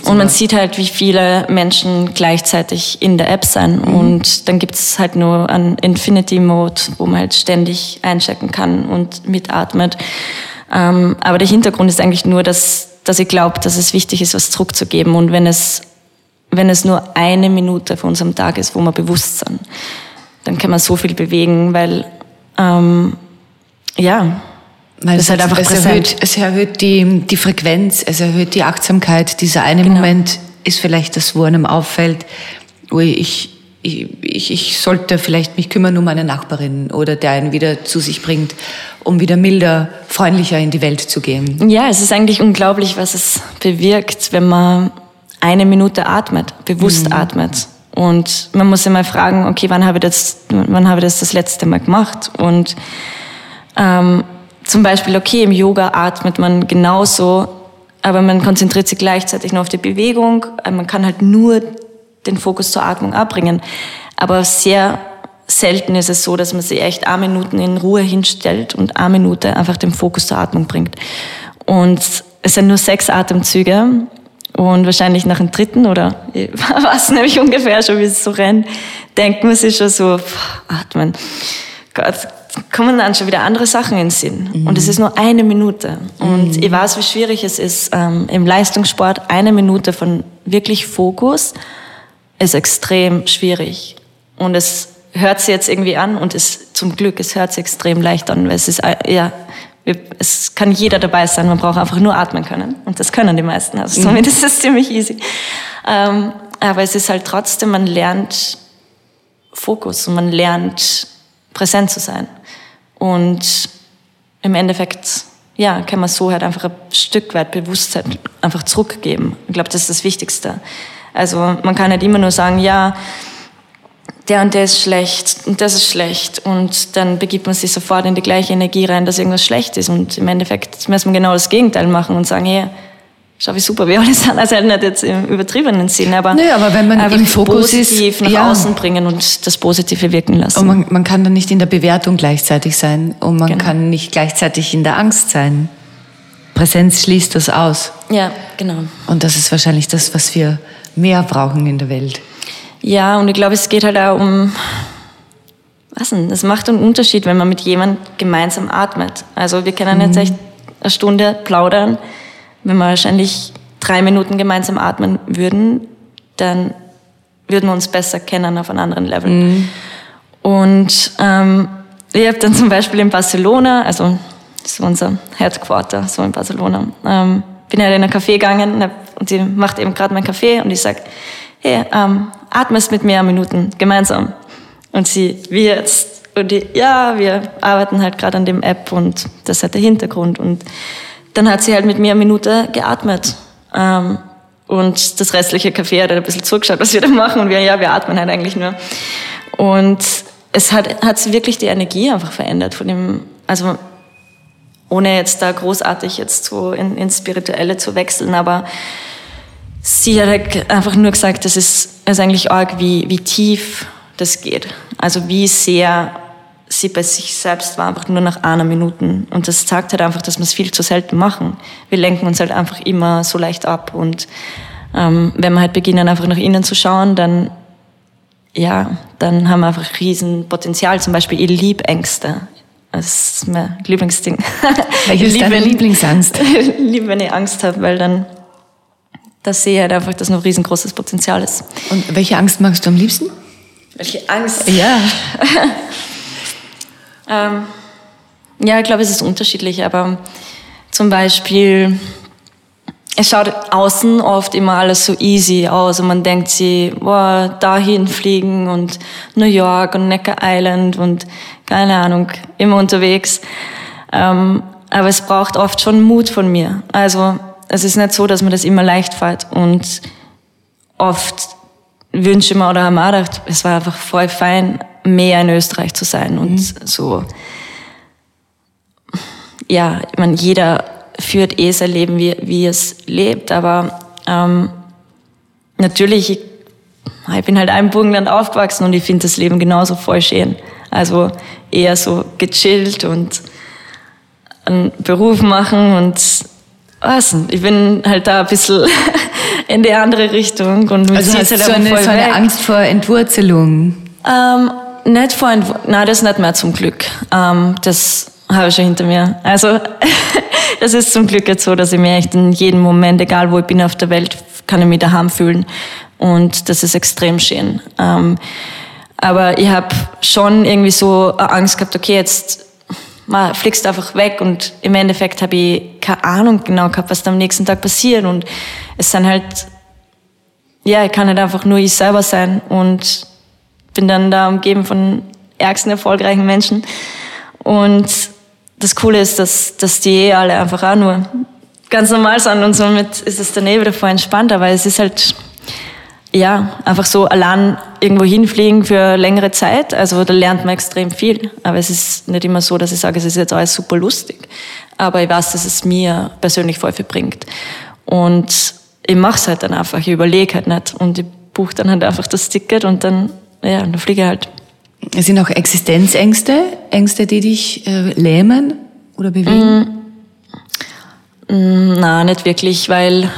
Und man sieht halt, wie viele Menschen gleichzeitig in der App sind. Mhm. Und dann gibt es halt nur einen Infinity Mode, wo man halt ständig einchecken kann und mitatmet. Ähm, aber der Hintergrund ist eigentlich nur, dass, dass ich glaube, dass es wichtig ist, was zurückzugeben. Und wenn es wenn es nur eine Minute von unserem Tag ist, wo wir bewusst sind, dann kann man so viel bewegen, weil ähm, ja, weil es, halt einfach es erhöht, es erhöht die, die Frequenz, es erhöht die Achtsamkeit. Dieser eine genau. Moment ist vielleicht das, wo einem auffällt, wo ich, ich, ich, ich sollte vielleicht mich kümmern um meine Nachbarin oder der einen wieder zu sich bringt, um wieder milder, freundlicher in die Welt zu gehen. Ja, es ist eigentlich unglaublich, was es bewirkt, wenn man eine Minute atmet, bewusst mhm. atmet. Und man muss immer fragen, okay, wann habe ich das, wann habe ich das das letzte Mal gemacht? Und ähm, zum Beispiel, okay, im Yoga atmet man genauso, aber man konzentriert sich gleichzeitig nur auf die Bewegung. Äh, man kann halt nur den Fokus zur Atmung abbringen. Aber sehr selten ist es so, dass man sich echt eine Minute in Ruhe hinstellt und eine Minute einfach den Fokus zur Atmung bringt. Und es sind nur sechs Atemzüge und wahrscheinlich nach dem dritten oder was nämlich ungefähr schon, wie es so rennt, denkt man sich schon so, pff, atmen. Gott, kommen dann schon wieder andere Sachen in den Sinn. Mhm. Und es ist nur eine Minute. Und mhm. ich weiß, wie schwierig es ist, ähm, im Leistungssport eine Minute von wirklich Fokus ist extrem schwierig. Und es hört sich jetzt irgendwie an und es, zum Glück, es hört sich extrem leicht an, weil es ist, äh, ja, es kann jeder dabei sein, man braucht einfach nur atmen können. Und das können die meisten. Also mhm. somit ist es ziemlich easy. Ähm, aber es ist halt trotzdem, man lernt Fokus und man lernt präsent zu sein. Und im Endeffekt, ja, kann man so halt einfach ein Stück weit Bewusstheit einfach zurückgeben. Ich glaube, das ist das Wichtigste. Also man kann nicht immer nur sagen, ja, der und der ist schlecht und das ist schlecht und dann begibt man sich sofort in die gleiche Energie rein, dass irgendwas schlecht ist und im Endeffekt muss man genau das Gegenteil machen und sagen, hey, schau wie super wir alle sind, also halt nicht jetzt im übertriebenen Sinn, aber, naja, aber wenn man im Fokus positiv ist, nach ja. außen bringen und das Positive wirken lassen. Und man, man kann dann nicht in der Bewertung gleichzeitig sein und man genau. kann nicht gleichzeitig in der Angst sein. Präsenz schließt das aus. Ja, genau. Und das ist wahrscheinlich das, was wir mehr brauchen in der Welt. Ja, und ich glaube, es geht halt auch um, was denn, es macht einen Unterschied, wenn man mit jemandem gemeinsam atmet. Also wir können mhm. jetzt echt eine Stunde plaudern, wenn wir wahrscheinlich drei Minuten gemeinsam atmen würden, dann würden wir uns besser kennen auf einem anderen Level. Mhm. Und ähm, ich habe dann zum Beispiel in Barcelona, also ist unser Headquarter, so in Barcelona, ähm, bin halt in ein Café gegangen und sie macht eben gerade meinen Kaffee und ich sag, hey, ähm, atmest mit mir Minuten gemeinsam. Und sie, wie jetzt? Und die, ja, wir arbeiten halt gerade an dem App und das halt der Hintergrund. Und dann hat sie halt mit mir eine Minute geatmet. Ähm, und das restliche Café hat halt ein bisschen zugeschaut, was wir da machen. Und wir, ja, wir atmen halt eigentlich nur. Und es hat, hat wirklich die Energie einfach verändert von dem, also ohne jetzt da großartig jetzt so in, ins Spirituelle zu wechseln, aber sie hat halt einfach nur gesagt, das ist, ist eigentlich arg, wie, wie tief das geht. Also wie sehr sie bei sich selbst war, einfach nur nach einer Minute. Und das zeigt halt einfach, dass wir es viel zu selten machen. Wir lenken uns halt einfach immer so leicht ab. Und ähm, wenn wir halt beginnen, einfach nach innen zu schauen, dann, ja, dann haben wir einfach riesen Potenzial. Zum Beispiel, ich liebe Ängste. Das ist mein Lieblingsding. Welche ist deine Lieblingsangst? ich liebe, wenn ich Angst habe, weil dann da sehe ich halt einfach, dass noch riesengroßes Potenzial ist. Und welche Angst magst du am liebsten? Welche Angst? Ja. ähm, ja, ich glaube, es ist unterschiedlich, aber zum Beispiel, es schaut außen oft immer alles so easy aus und man denkt sich, boah, dahin fliegen und New York und Necker Island und keine Ahnung, immer unterwegs. Ähm, aber es braucht oft schon Mut von mir. Also es ist nicht so, dass mir das immer leicht fällt und oft wünsche ich mir oder habe mir gedacht, es war einfach voll fein, mehr in Österreich zu sein und mhm. so. Ja, ich meine, jeder führt eh sein Leben, wie, wie es lebt, aber ähm, natürlich, ich, ich bin halt ein Burgenland aufgewachsen und ich finde das Leben genauso voll schön. Also eher so gechillt und einen Beruf machen und was, ich bin halt da ein bisschen in die andere Richtung. Und also hast halt so, eine, so eine Angst vor Entwurzelung? Ähm, nicht vor Entwur Nein, das nicht mehr zum Glück. Ähm, das habe ich schon hinter mir. Also das ist zum Glück jetzt so, dass ich mir echt in jedem Moment, egal wo ich bin auf der Welt, kann ich mich daheim fühlen. Und das ist extrem schön. Ähm, aber ich habe schon irgendwie so Angst gehabt, okay, jetzt man fliegst einfach weg und im Endeffekt habe ich keine Ahnung genau gehabt, was da am nächsten Tag passiert. Und es sind halt, ja, ich kann halt einfach nur ich selber sein und bin dann da umgeben von ärgsten erfolgreichen Menschen. Und das Coole ist, dass, dass die eh alle einfach auch nur ganz normal sind. Und somit ist es dann eh wieder voll entspannt, aber es ist halt ja, einfach so allein irgendwo hinfliegen für längere Zeit. Also da lernt man extrem viel. Aber es ist nicht immer so, dass ich sage, es ist jetzt alles super lustig. Aber ich weiß, dass es mir persönlich voll viel bringt. Und ich mache es halt dann einfach. Ich überlege halt nicht. Und ich buche dann halt einfach das Ticket und dann, ja, dann fliege ich halt. Es sind auch Existenzängste, Ängste, die dich äh, lähmen oder bewegen? Mm, mm, nein, nicht wirklich, weil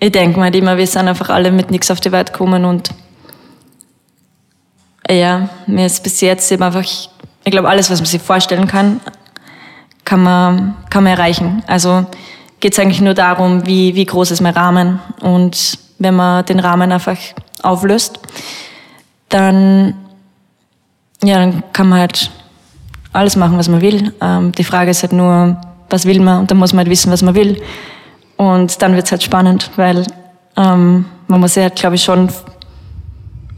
ich denke mal immer, wir sind einfach alle mit nichts auf die Welt gekommen und ja, mir ist bis jetzt eben einfach, ich glaube, alles, was man sich vorstellen kann, kann man, kann man erreichen. Also geht es eigentlich nur darum, wie, wie groß ist mein Rahmen und wenn man den Rahmen einfach auflöst, dann, ja, dann kann man halt alles machen, was man will. Ähm, die Frage ist halt nur, was will man und dann muss man halt wissen, was man will. Und dann wird es halt spannend, weil ähm, man muss ja, halt, glaube ich, schon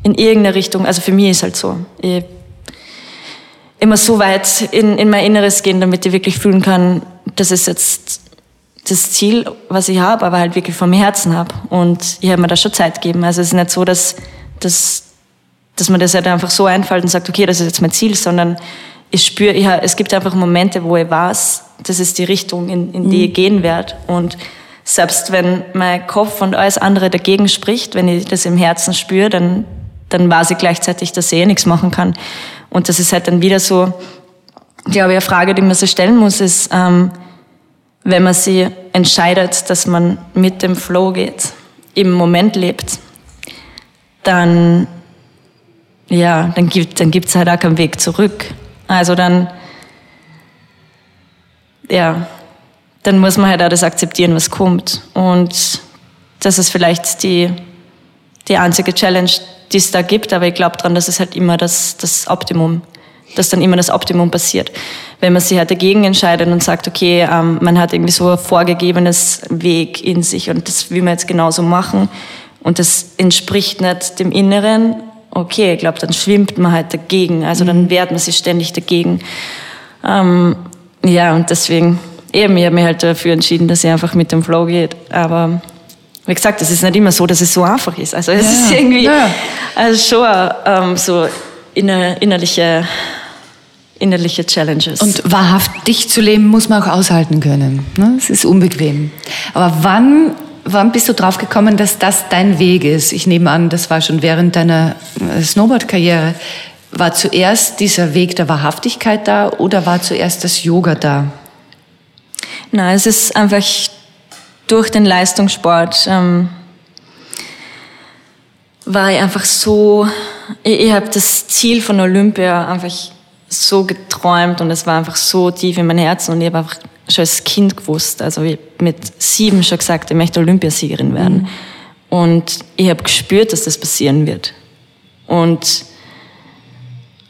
in irgendeine Richtung, also für mich ist halt so, ich immer so weit in, in mein Inneres gehen, damit ich wirklich fühlen kann, das ist jetzt das Ziel, was ich habe, aber halt wirklich vom Herzen habe. Und ich habe mir da schon Zeit gegeben. Also es ist nicht so, dass, dass, dass man das halt einfach so einfällt und sagt, okay, das ist jetzt mein Ziel, sondern ich spüre, ja, es gibt einfach Momente, wo ich weiß, das ist die Richtung, in, in die mhm. ich gehen werde. Und selbst wenn mein Kopf und alles andere dagegen spricht, wenn ich das im Herzen spüre, dann, dann weiß ich gleichzeitig, dass ich eh nichts machen kann. Und das ist halt dann wieder so, glaube ich, eine Frage, die man sich stellen muss, ist, ähm, wenn man sich entscheidet, dass man mit dem Flow geht, im Moment lebt, dann, ja, dann gibt dann gibt's halt auch keinen Weg zurück. Also dann, ja, dann muss man halt auch das akzeptieren, was kommt. Und das ist vielleicht die, die einzige Challenge, die es da gibt, aber ich glaube daran, dass es halt immer das, das Optimum, dass dann immer das Optimum passiert. Wenn man sich halt dagegen entscheidet und sagt, okay, ähm, man hat irgendwie so ein vorgegebenes Weg in sich und das will man jetzt genauso machen und das entspricht nicht dem Inneren, okay, ich glaube, dann schwimmt man halt dagegen, also dann mhm. wehrt man sich ständig dagegen. Ähm, ja, und deswegen eben, ich habe mich halt dafür entschieden, dass ich einfach mit dem Flow geht. Aber wie gesagt, es ist nicht immer so, dass es so einfach ist. Also es ja. ist irgendwie ja. also schon ähm, so, inner, innerliche, innerliche Challenges. Und wahrhaft dich zu leben, muss man auch aushalten können. Ne? Es ist unbequem. Aber wann, wann bist du drauf gekommen, dass das dein Weg ist? Ich nehme an, das war schon während deiner äh, Snowboard-Karriere. War zuerst dieser Weg der Wahrhaftigkeit da oder war zuerst das Yoga da? Na, es ist einfach durch den Leistungssport ähm, war ich einfach so, ich, ich habe das Ziel von Olympia einfach so geträumt und es war einfach so tief in mein Herz und ich habe einfach schon als Kind gewusst, also ich mit sieben schon gesagt, ich möchte Olympiasiegerin werden. Mhm. Und ich habe gespürt, dass das passieren wird. Und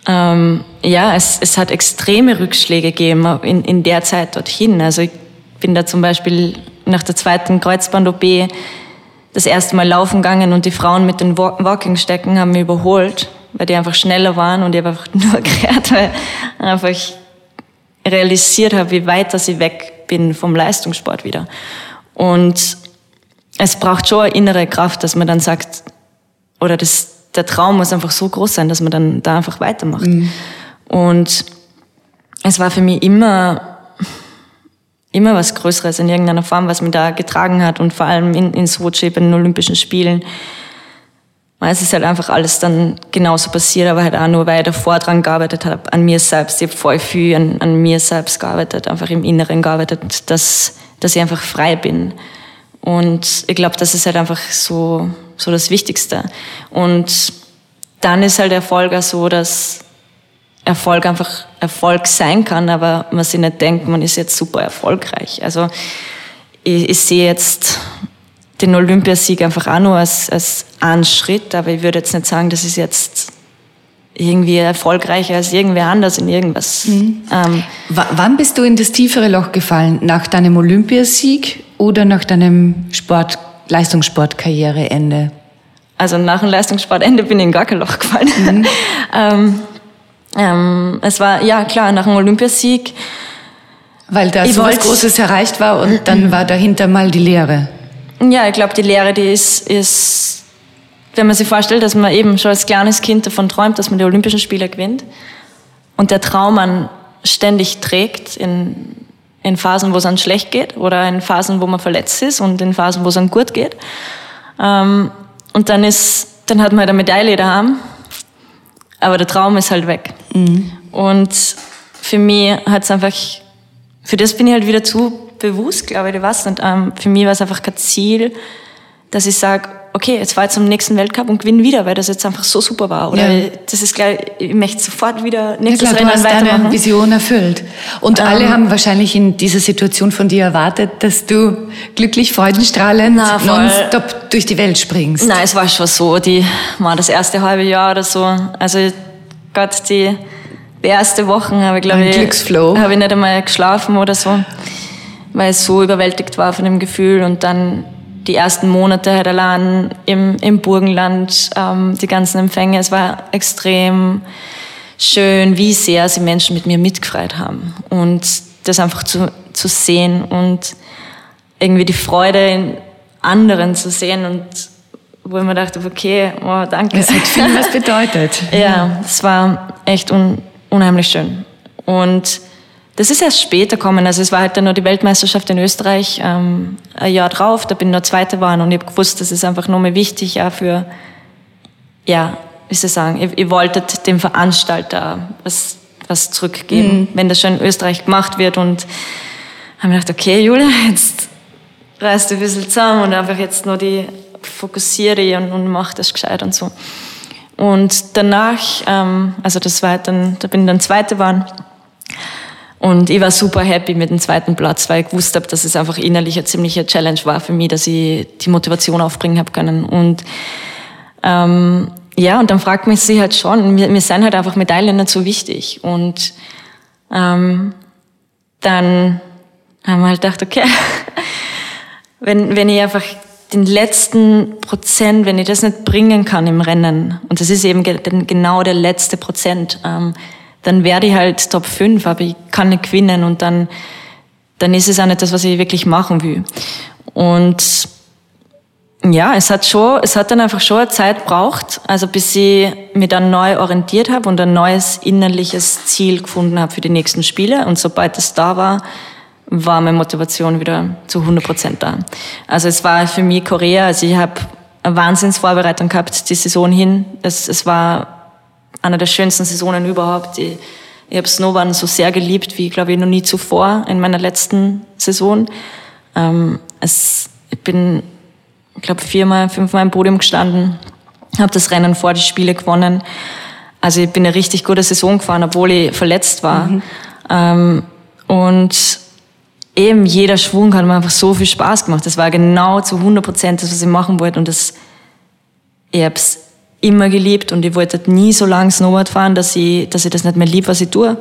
ähm, ja, es, es hat extreme Rückschläge gegeben in, in der Zeit dorthin. Also ich bin da zum Beispiel nach der zweiten Kreuzband-OP das erste Mal laufen gegangen und die Frauen mit den Walking-Stecken haben mich überholt, weil die einfach schneller waren und ich habe einfach nur gerät, weil einfach realisiert habe, wie weit dass ich weg bin vom Leistungssport wieder. Und es braucht schon eine innere Kraft, dass man dann sagt, oder das, der Traum muss einfach so groß sein, dass man dann da einfach weitermacht. Mhm. Und es war für mich immer, immer was Größeres in irgendeiner Form, was mich da getragen hat und vor allem in, in Sochi bei den Olympischen Spielen. Es ist halt einfach alles dann genauso passiert, aber halt auch nur, weil ich davor dran gearbeitet habe, an mir selbst. Ich habe voll viel an, an mir selbst gearbeitet, einfach im Inneren gearbeitet, dass, dass ich einfach frei bin. Und ich glaube, das ist halt einfach so, so das Wichtigste. Und dann ist halt Erfolg auch so, dass Erfolg einfach Erfolg sein kann, aber man sich nicht denkt, man ist jetzt super erfolgreich. Also ich, ich sehe jetzt den Olympiasieg einfach auch nur als, als einen Schritt, aber ich würde jetzt nicht sagen, das ist jetzt irgendwie erfolgreicher als irgendwer anders in irgendwas. Mhm. Ähm, wann bist du in das tiefere Loch gefallen? Nach deinem Olympiasieg oder nach deinem Sport, Leistungssportkarriereende? Also nach dem Leistungssportende bin ich in gar kein Loch gefallen. Mhm. ähm, ähm, es war, ja klar, nach dem Olympiasieg. Weil da so was Großes erreicht war und dann war dahinter mal die Lehre. Ja, ich glaube, die Lehre, die ist, ist, wenn man sich vorstellt, dass man eben schon als kleines Kind davon träumt, dass man die Olympischen Spiele gewinnt und der Traum man ständig trägt in, in Phasen, wo es einem schlecht geht oder in Phasen, wo man verletzt ist und in Phasen, wo es einem gut geht. Ähm, und dann ist, dann hat man halt eine Medaille daheim, aber der Traum ist halt weg. Mhm. Und für mich hat es einfach, für das bin ich halt wieder zu bewusst, glaube ich, ich weiß nicht. Ähm, für mich war es einfach kein Ziel, dass ich sage, okay, jetzt fahre ich zum nächsten Weltcup und gewinne wieder, weil das jetzt einfach so super war. Oder ja. das ist gleich, ich möchte sofort wieder nächstes ja, klar, Rennen du hast weitermachen. deine Vision erfüllt. Und ähm, alle haben wahrscheinlich in dieser Situation von dir erwartet, dass du glücklich, freudenstrahlend, nonstop durch die Welt springst. Nein, es war schon so, die, mal das erste halbe Jahr oder so. Also Gott, die erste Wochen habe ich, glaube ich, habe ich nicht einmal geschlafen oder so weil ich so überwältigt war von dem Gefühl und dann die ersten Monate halt allein im, im Burgenland, ähm, die ganzen Empfänge, es war extrem schön, wie sehr sie Menschen mit mir mitgefreut haben und das einfach zu, zu sehen und irgendwie die Freude in anderen zu sehen und wo ich mir dachte, okay, oh, danke. Das hat viel was bedeutet. ja, es war echt un, unheimlich schön. Und das ist erst später gekommen. Also es war halt dann nur die Weltmeisterschaft in Österreich ähm, ein Jahr drauf. Da bin ich nur Zweite geworden und ich habe gewusst, das ist einfach nur mehr wichtig auch für, ja, wie soll ich sagen, ihr, ihr wolltet dem Veranstalter was, was zurückgeben, mhm. wenn das schon in Österreich gemacht wird. Und haben mir gedacht, okay, Julia, jetzt reißt du ein bisschen zusammen und einfach jetzt nur die fokussiere und, und mach das gescheit und so. Und danach, ähm, also das war halt dann, da bin ich dann Zweite geworden. Und ich war super happy mit dem zweiten Platz, weil ich gewusst habe, dass es einfach innerlich eine ziemliche Challenge war für mich, dass ich die Motivation aufbringen habe können. Und ähm, ja, und dann fragt man sich halt schon, mir, mir sind halt einfach Medaillen nicht so wichtig. Und ähm, dann haben wir halt gedacht, okay, wenn, wenn ich einfach den letzten Prozent, wenn ich das nicht bringen kann im Rennen, und das ist eben genau der letzte Prozent, ähm, dann werde ich halt Top 5, aber ich kann nicht gewinnen und dann, dann ist es auch nicht das, was ich wirklich machen will. Und ja, es hat schon, es hat dann einfach schon eine Zeit braucht, also bis ich mich dann neu orientiert habe und ein neues innerliches Ziel gefunden habe für die nächsten Spiele. Und sobald es da war, war meine Motivation wieder zu 100 Prozent da. Also es war für mich Korea, also ich habe eine Wahnsinnsvorbereitung gehabt die Saison hin. Es, es war eine der schönsten Saisonen überhaupt. Ich, ich habe Snowboarden so sehr geliebt wie, glaube ich, noch nie zuvor in meiner letzten Saison. Ähm, es, ich bin ich glaube, viermal, fünfmal im Podium gestanden, habe das Rennen vor die Spiele gewonnen. Also ich bin eine richtig gute Saison gefahren, obwohl ich verletzt war. Mhm. Ähm, und eben jeder Schwung hat mir einfach so viel Spaß gemacht. Das war genau zu 100 Prozent das, was ich machen wollte. Und das, ich habe es immer geliebt und ich wollte nie so lange Snowboard fahren, dass ich, dass ich das nicht mehr lieb, was ich tue.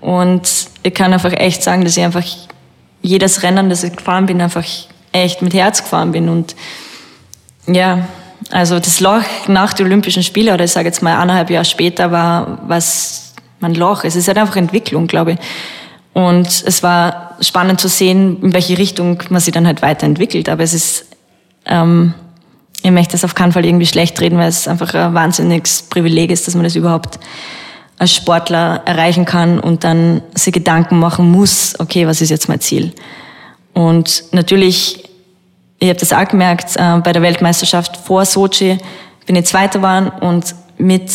Und ich kann einfach echt sagen, dass ich einfach jedes Rennen, das ich gefahren bin, einfach echt mit Herz gefahren bin. Und ja, also das Loch nach den Olympischen Spielen, oder ich sage jetzt mal eineinhalb Jahre später, war was mein Loch. Es ist halt einfach Entwicklung, glaube ich. Und es war spannend zu sehen, in welche Richtung man sich dann halt weiterentwickelt. Aber es ist, ähm, ich möchte das auf keinen Fall irgendwie schlecht reden, weil es einfach ein wahnsinniges Privileg ist, dass man das überhaupt als Sportler erreichen kann und dann sich Gedanken machen muss, okay, was ist jetzt mein Ziel? Und natürlich ich habe das auch gemerkt, äh, bei der Weltmeisterschaft vor Sochi bin ich Zweiter geworden und mit,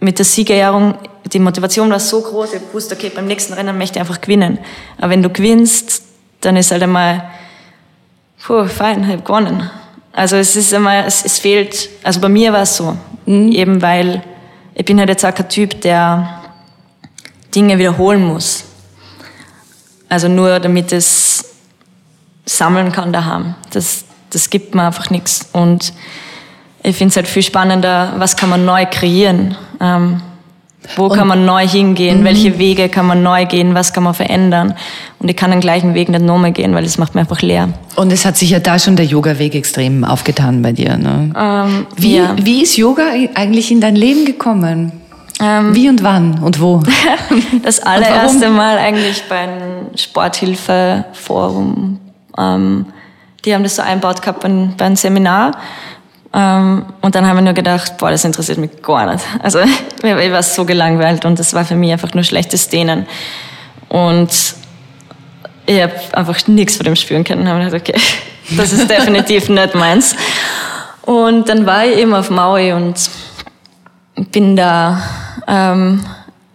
mit der Siegerehrung, die Motivation war so groß, ich wusste, okay, beim nächsten Rennen möchte ich einfach gewinnen. Aber wenn du gewinnst, dann ist halt einmal, puh, fein, ich habe gewonnen. Also es ist einmal, es, es fehlt, also bei mir war es so, mhm. eben weil ich bin halt jetzt auch kein Typ, der Dinge wiederholen muss. Also nur damit es sammeln kann daheim. Das, das gibt mir einfach nichts. Und ich finde es halt viel spannender, was kann man neu kreieren? Ähm, wo und, kann man neu hingehen? Mhm. Welche Wege kann man neu gehen? Was kann man verändern? Und ich kann den gleichen Weg nicht nochmal gehen, weil das macht mir einfach leer. Und es hat sich ja da schon der Yoga-Weg extrem aufgetan bei dir. Ne? Ähm, wie, ja. wie ist Yoga eigentlich in dein Leben gekommen? Ähm, wie und wann und wo? das allererste Mal eigentlich beim Sporthilfeforum ähm, die haben das so einbaut gehabt bei, bei einem Seminar. Ähm, und dann haben wir nur gedacht, boah, das interessiert mich gar nicht. Also ich war so gelangweilt und das war für mich einfach nur schlechtes Dehnen. Und ich habe einfach nichts von dem spüren können. Und habe gedacht, okay, das ist definitiv nicht meins. Und dann war ich eben auf Maui und bin da ähm,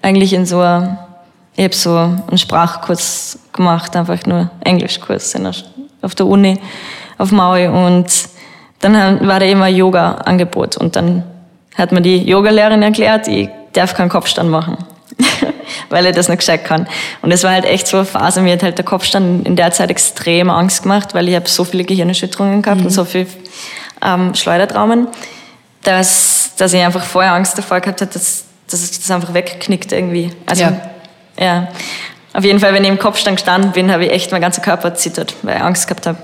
eigentlich in so ich habe so einen Sprachkurs gemacht, einfach nur Englischkurs auf der Uni auf Maui und dann war da immer Yoga-Angebot und dann hat mir die Yogalehrerin erklärt, ich darf keinen Kopfstand machen, weil ich das nicht gescheit kann. Und es war halt echt so eine Phase, mir hat halt der Kopfstand in der Zeit extrem Angst gemacht, weil ich habe so viele Gehirnerschütterungen gehabt mhm. und so viel ähm, Schleudertraumen, dass, dass ich einfach vorher Angst davor gehabt habe, dass, dass das einfach wegknickt irgendwie. Also ja. Ja. Auf jeden Fall, wenn ich im Kopfstand gestanden bin, habe ich echt mein ganzer Körper zittert, weil ich Angst gehabt habe.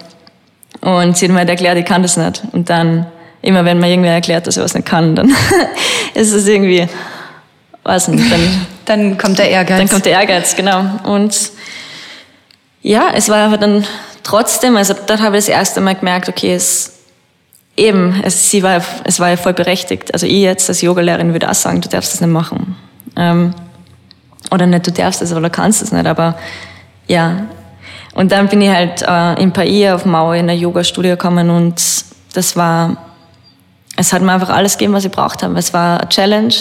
Und sie hat mir halt erklärt, ich kann das nicht. Und dann, immer wenn mir irgendwer erklärt, dass ich was nicht kann, dann ist es irgendwie, weiß nicht, dann, dann kommt der Ehrgeiz. Dann kommt der Ehrgeiz, genau. Und ja, es war aber dann trotzdem, also dort habe ich das erste Mal gemerkt, okay, es eben, es, sie war, es war ja voll berechtigt. Also ich jetzt als Yogalehrerin würde auch sagen, du darfst das nicht machen. Ähm, oder nicht, du darfst es oder kannst es nicht, aber ja. Und dann bin ich halt äh, in Paia auf Maui in eine Yoga-Studio gekommen und das war, es hat mir einfach alles gegeben, was ich braucht habe. Es war eine Challenge,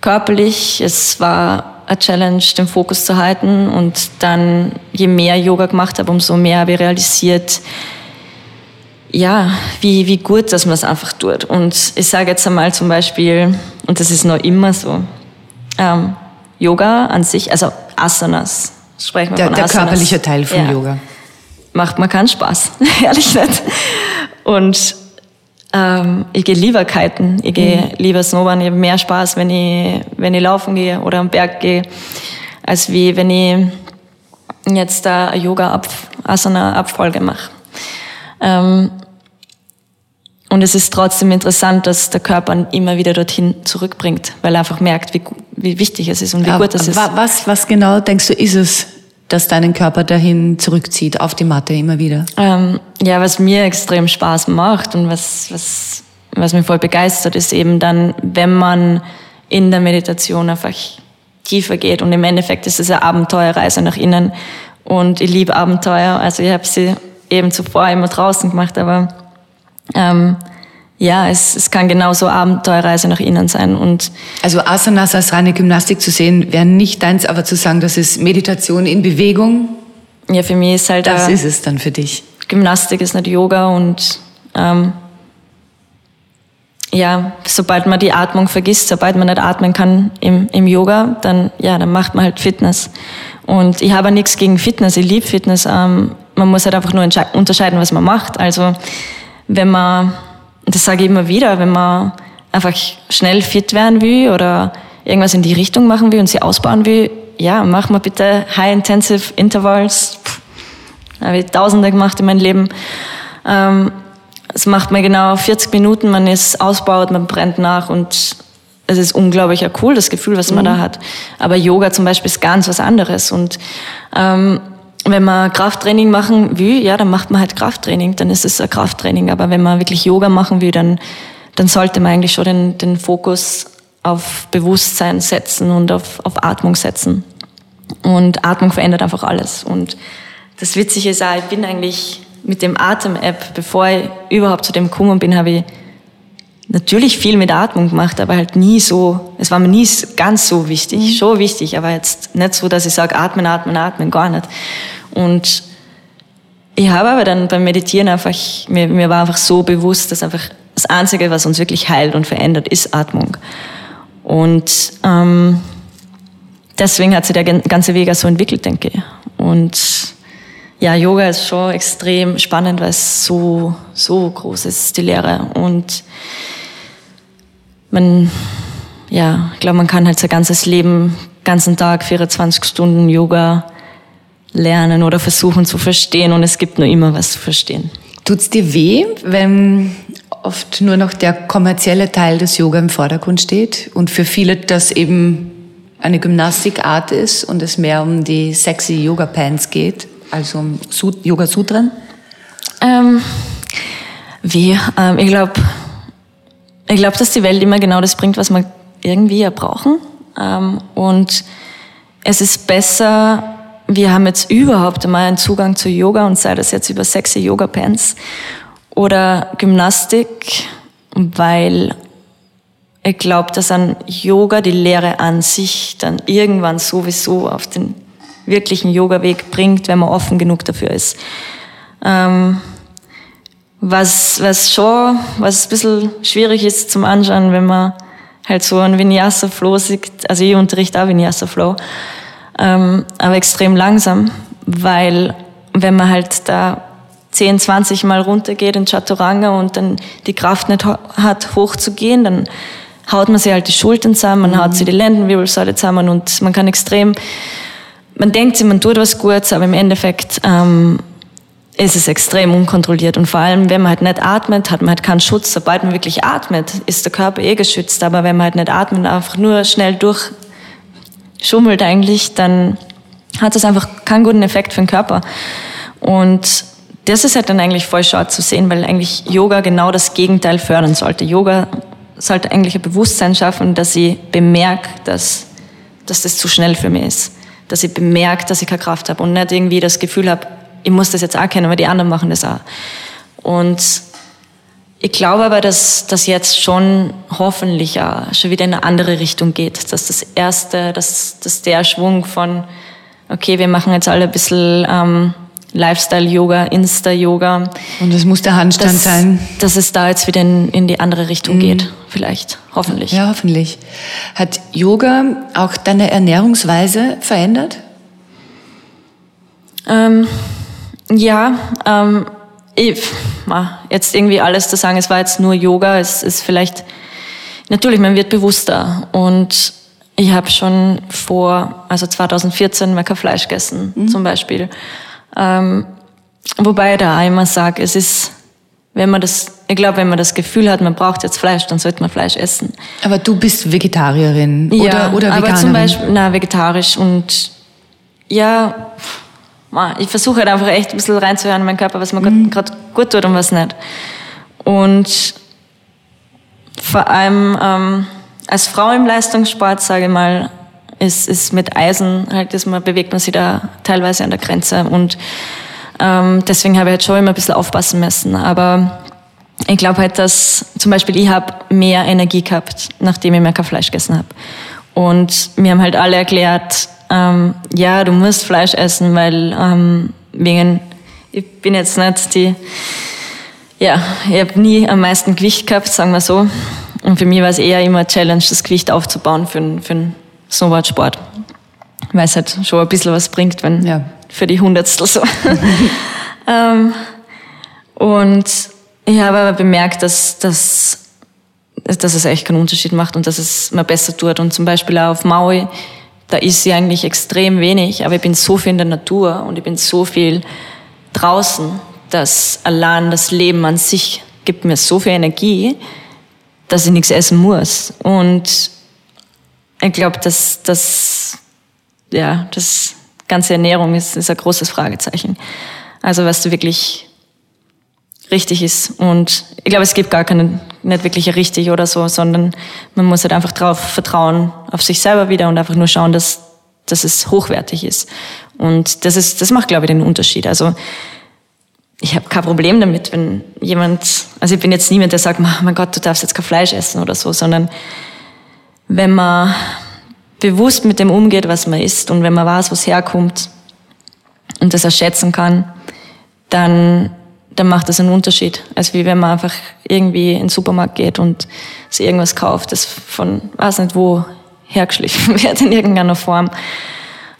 körperlich, es war eine Challenge, den Fokus zu halten und dann, je mehr Yoga gemacht habe, umso mehr habe ich realisiert, ja, wie, wie gut, dass man es einfach tut. Und ich sage jetzt einmal zum Beispiel, und das ist noch immer so, ähm, Yoga an sich, also Asanas, sprechen wir der, von der Asanas. Der körperliche Teil von ja. Yoga. Macht mir keinen Spaß, ehrlich nicht. Und ähm, ich gehe lieber kiten, ich gehe mhm. lieber snowboarden, ich habe mehr Spaß, wenn ich, wenn ich laufen gehe oder am Berg gehe, als wie wenn ich jetzt da Yoga-Asana-Abfolge mache. Ähm, und es ist trotzdem interessant, dass der Körper immer wieder dorthin zurückbringt, weil er einfach merkt, wie, wie wichtig es ist und wie gut es ist. Was, was genau denkst du, ist es das deinen Körper dahin zurückzieht, auf die Matte immer wieder? Ähm, ja, was mir extrem Spaß macht und was, was, was mich voll begeistert, ist eben dann, wenn man in der Meditation einfach tiefer geht. Und im Endeffekt ist es eine Abenteuerreise nach innen. Und ich liebe Abenteuer. Also ich habe sie eben zuvor immer draußen gemacht, aber ähm, ja, es, es kann genauso Abenteuerreise nach innen sein. Und also Asanas als reine Gymnastik zu sehen, wäre nicht deins, aber zu sagen, das ist Meditation in Bewegung. Ja, für mich ist halt. Das ist es dann für dich. Gymnastik ist nicht Yoga und ähm, ja, sobald man die Atmung vergisst, sobald man nicht atmen kann im, im Yoga, dann ja, dann macht man halt Fitness. Und ich habe nichts gegen Fitness, ich liebe Fitness. Ähm, man muss halt einfach nur unterscheiden, was man macht. Also wenn man das sage ich immer wieder, wenn man einfach schnell fit werden will oder irgendwas in die Richtung machen will und sie ausbauen will, ja, mach mal bitte High-Intensive Intervals. Habe ich tausende gemacht in meinem Leben. Ähm, es macht mir genau 40 Minuten, man ist ausbaut, man brennt nach und es ist unglaublich cool, das Gefühl, was man mhm. da hat. Aber Yoga zum Beispiel ist ganz was anderes und ähm, wenn man Krafttraining machen will, ja, dann macht man halt Krafttraining, dann ist es ein Krafttraining. Aber wenn man wirklich Yoga machen will, dann, dann sollte man eigentlich schon den, den Fokus auf Bewusstsein setzen und auf, auf Atmung setzen. Und Atmung verändert einfach alles. Und das Witzige ist auch, ich bin eigentlich mit dem Atem-App, bevor ich überhaupt zu dem gekommen bin, habe ich natürlich viel mit Atmung gemacht, aber halt nie so, es war mir nie ganz so wichtig, mhm. schon wichtig, aber jetzt nicht so, dass ich sage, atmen, atmen, atmen, gar nicht. Und ich habe aber dann beim Meditieren einfach, mir, mir war einfach so bewusst, dass einfach das Einzige, was uns wirklich heilt und verändert, ist Atmung. Und ähm, deswegen hat sich der ganze Weg auch so entwickelt, denke ich. Und ja, Yoga ist schon extrem spannend, weil es so, so groß ist, die Lehre. Und man, ja, ich glaube, man kann halt sein ganzes Leben, ganzen Tag, 24 Stunden Yoga lernen oder versuchen zu verstehen und es gibt nur immer was zu verstehen. Tut's dir weh, wenn oft nur noch der kommerzielle Teil des Yoga im Vordergrund steht und für viele das eben eine Gymnastikart ist und es mehr um die sexy Yoga Pants geht, also um Yoga Sutren? Ähm, wie? Ähm, ich glaube, ich glaube, dass die Welt immer genau das bringt, was wir irgendwie ja brauchen. Ähm, und es ist besser, wir haben jetzt überhaupt einmal einen Zugang zu Yoga und sei das jetzt über sexy Yoga Pants oder Gymnastik, weil ich glaube, dass an Yoga die Lehre an sich dann irgendwann sowieso auf den wirklichen Yoga-Weg bringt, wenn man offen genug dafür ist. Ähm, was, was schon, was ein bisschen schwierig ist zum Anschauen, wenn man halt so ein Vinyasa Flow sieht. Also ich unterrichte auch Vinyasa Flow. Ähm, aber extrem langsam, weil wenn man halt da 10, 20 Mal runtergeht in Chaturanga und dann die Kraft nicht hat, hochzugehen, dann haut man sich halt die Schultern zusammen, man mhm. haut sich die Lendenwirbelsäule zusammen und man kann extrem, man denkt sich, man tut was Gutes, aber im Endeffekt ähm, ist es extrem unkontrolliert. Und vor allem, wenn man halt nicht atmet, hat man halt keinen Schutz. Sobald man wirklich atmet, ist der Körper eh geschützt. Aber wenn man halt nicht atmet, einfach nur schnell durchschummelt eigentlich, dann hat das einfach keinen guten Effekt für den Körper. Und das ist halt dann eigentlich voll schade zu sehen, weil eigentlich Yoga genau das Gegenteil fördern sollte. Yoga sollte eigentlich ein Bewusstsein schaffen, dass ich bemerke, dass, dass das zu schnell für mich ist. Dass ich bemerke, dass ich keine Kraft habe und nicht irgendwie das Gefühl habe, ich muss das jetzt auch kennen, weil die anderen machen das auch. Und ich glaube aber, dass das jetzt schon hoffentlich auch schon wieder in eine andere Richtung geht. Dass das erste, dass, dass der Schwung von, okay, wir machen jetzt alle ein bisschen ähm, Lifestyle-Yoga, Insta-Yoga. Und es muss der Handstand dass, sein. Dass es da jetzt wieder in, in die andere Richtung mhm. geht, vielleicht, hoffentlich. Ja, hoffentlich. Hat Yoga auch deine Ernährungsweise verändert? Ähm, ja, ähm, ich, jetzt irgendwie alles zu sagen, es war jetzt nur Yoga, es ist vielleicht, natürlich, man wird bewusster und ich habe schon vor, also 2014 mal kein Fleisch gegessen, mhm. zum Beispiel. Ähm, wobei ich da immer sage, es ist, wenn man das, ich glaube, wenn man das Gefühl hat, man braucht jetzt Fleisch, dann sollte man Fleisch essen. Aber du bist Vegetarierin ja, oder, oder Veganerin? aber zum Beispiel, na, vegetarisch und ja, ich versuche halt einfach echt ein bisschen reinzuhören in meinen Körper, was mir mhm. gerade gut tut und was nicht. Und vor allem ähm, als Frau im Leistungssport, sage ich mal, ist, ist mit Eisen halt, ist man, bewegt man sich da teilweise an der Grenze. Und ähm, deswegen habe ich halt schon immer ein bisschen aufpassen müssen. Aber ich glaube halt, dass zum Beispiel ich habe mehr Energie gehabt, nachdem ich mehr kein Fleisch gegessen habe. Und mir haben halt alle erklärt, ähm, ja, du musst Fleisch essen, weil ähm, wegen, ich bin jetzt nicht die, ja, ich habe nie am meisten Gewicht gehabt, sagen wir so. Und für mich war es eher immer eine Challenge, das Gewicht aufzubauen für, für einen Snowboardsport. Weil es halt schon ein bisschen was bringt, wenn ja. für die Hundertstel so. ähm, und ich habe aber bemerkt, dass, dass, dass es echt keinen Unterschied macht und dass es mir besser tut. Und zum Beispiel auch auf Maui, da ist sie eigentlich extrem wenig, aber ich bin so viel in der Natur und ich bin so viel draußen, dass allein das Leben an sich gibt mir so viel Energie, dass ich nichts essen muss. Und ich glaube, dass das, ja, das ganze Ernährung ist, ist ein großes Fragezeichen. Also was du wirklich richtig ist. Und ich glaube, es gibt gar keine, nicht wirklich richtig oder so, sondern man muss halt einfach darauf vertrauen, auf sich selber wieder und einfach nur schauen, dass, dass es hochwertig ist. Und das ist, das macht, glaube ich, den Unterschied. Also, ich habe kein Problem damit, wenn jemand, also ich bin jetzt niemand, der sagt, mein Gott, du darfst jetzt kein Fleisch essen oder so, sondern wenn man bewusst mit dem umgeht, was man isst und wenn man weiß, was herkommt und das erschätzen kann, dann dann macht das einen Unterschied, als wie wenn man einfach irgendwie in den Supermarkt geht und sich irgendwas kauft, das von, weiß nicht wo, hergeschliffen wird in irgendeiner Form.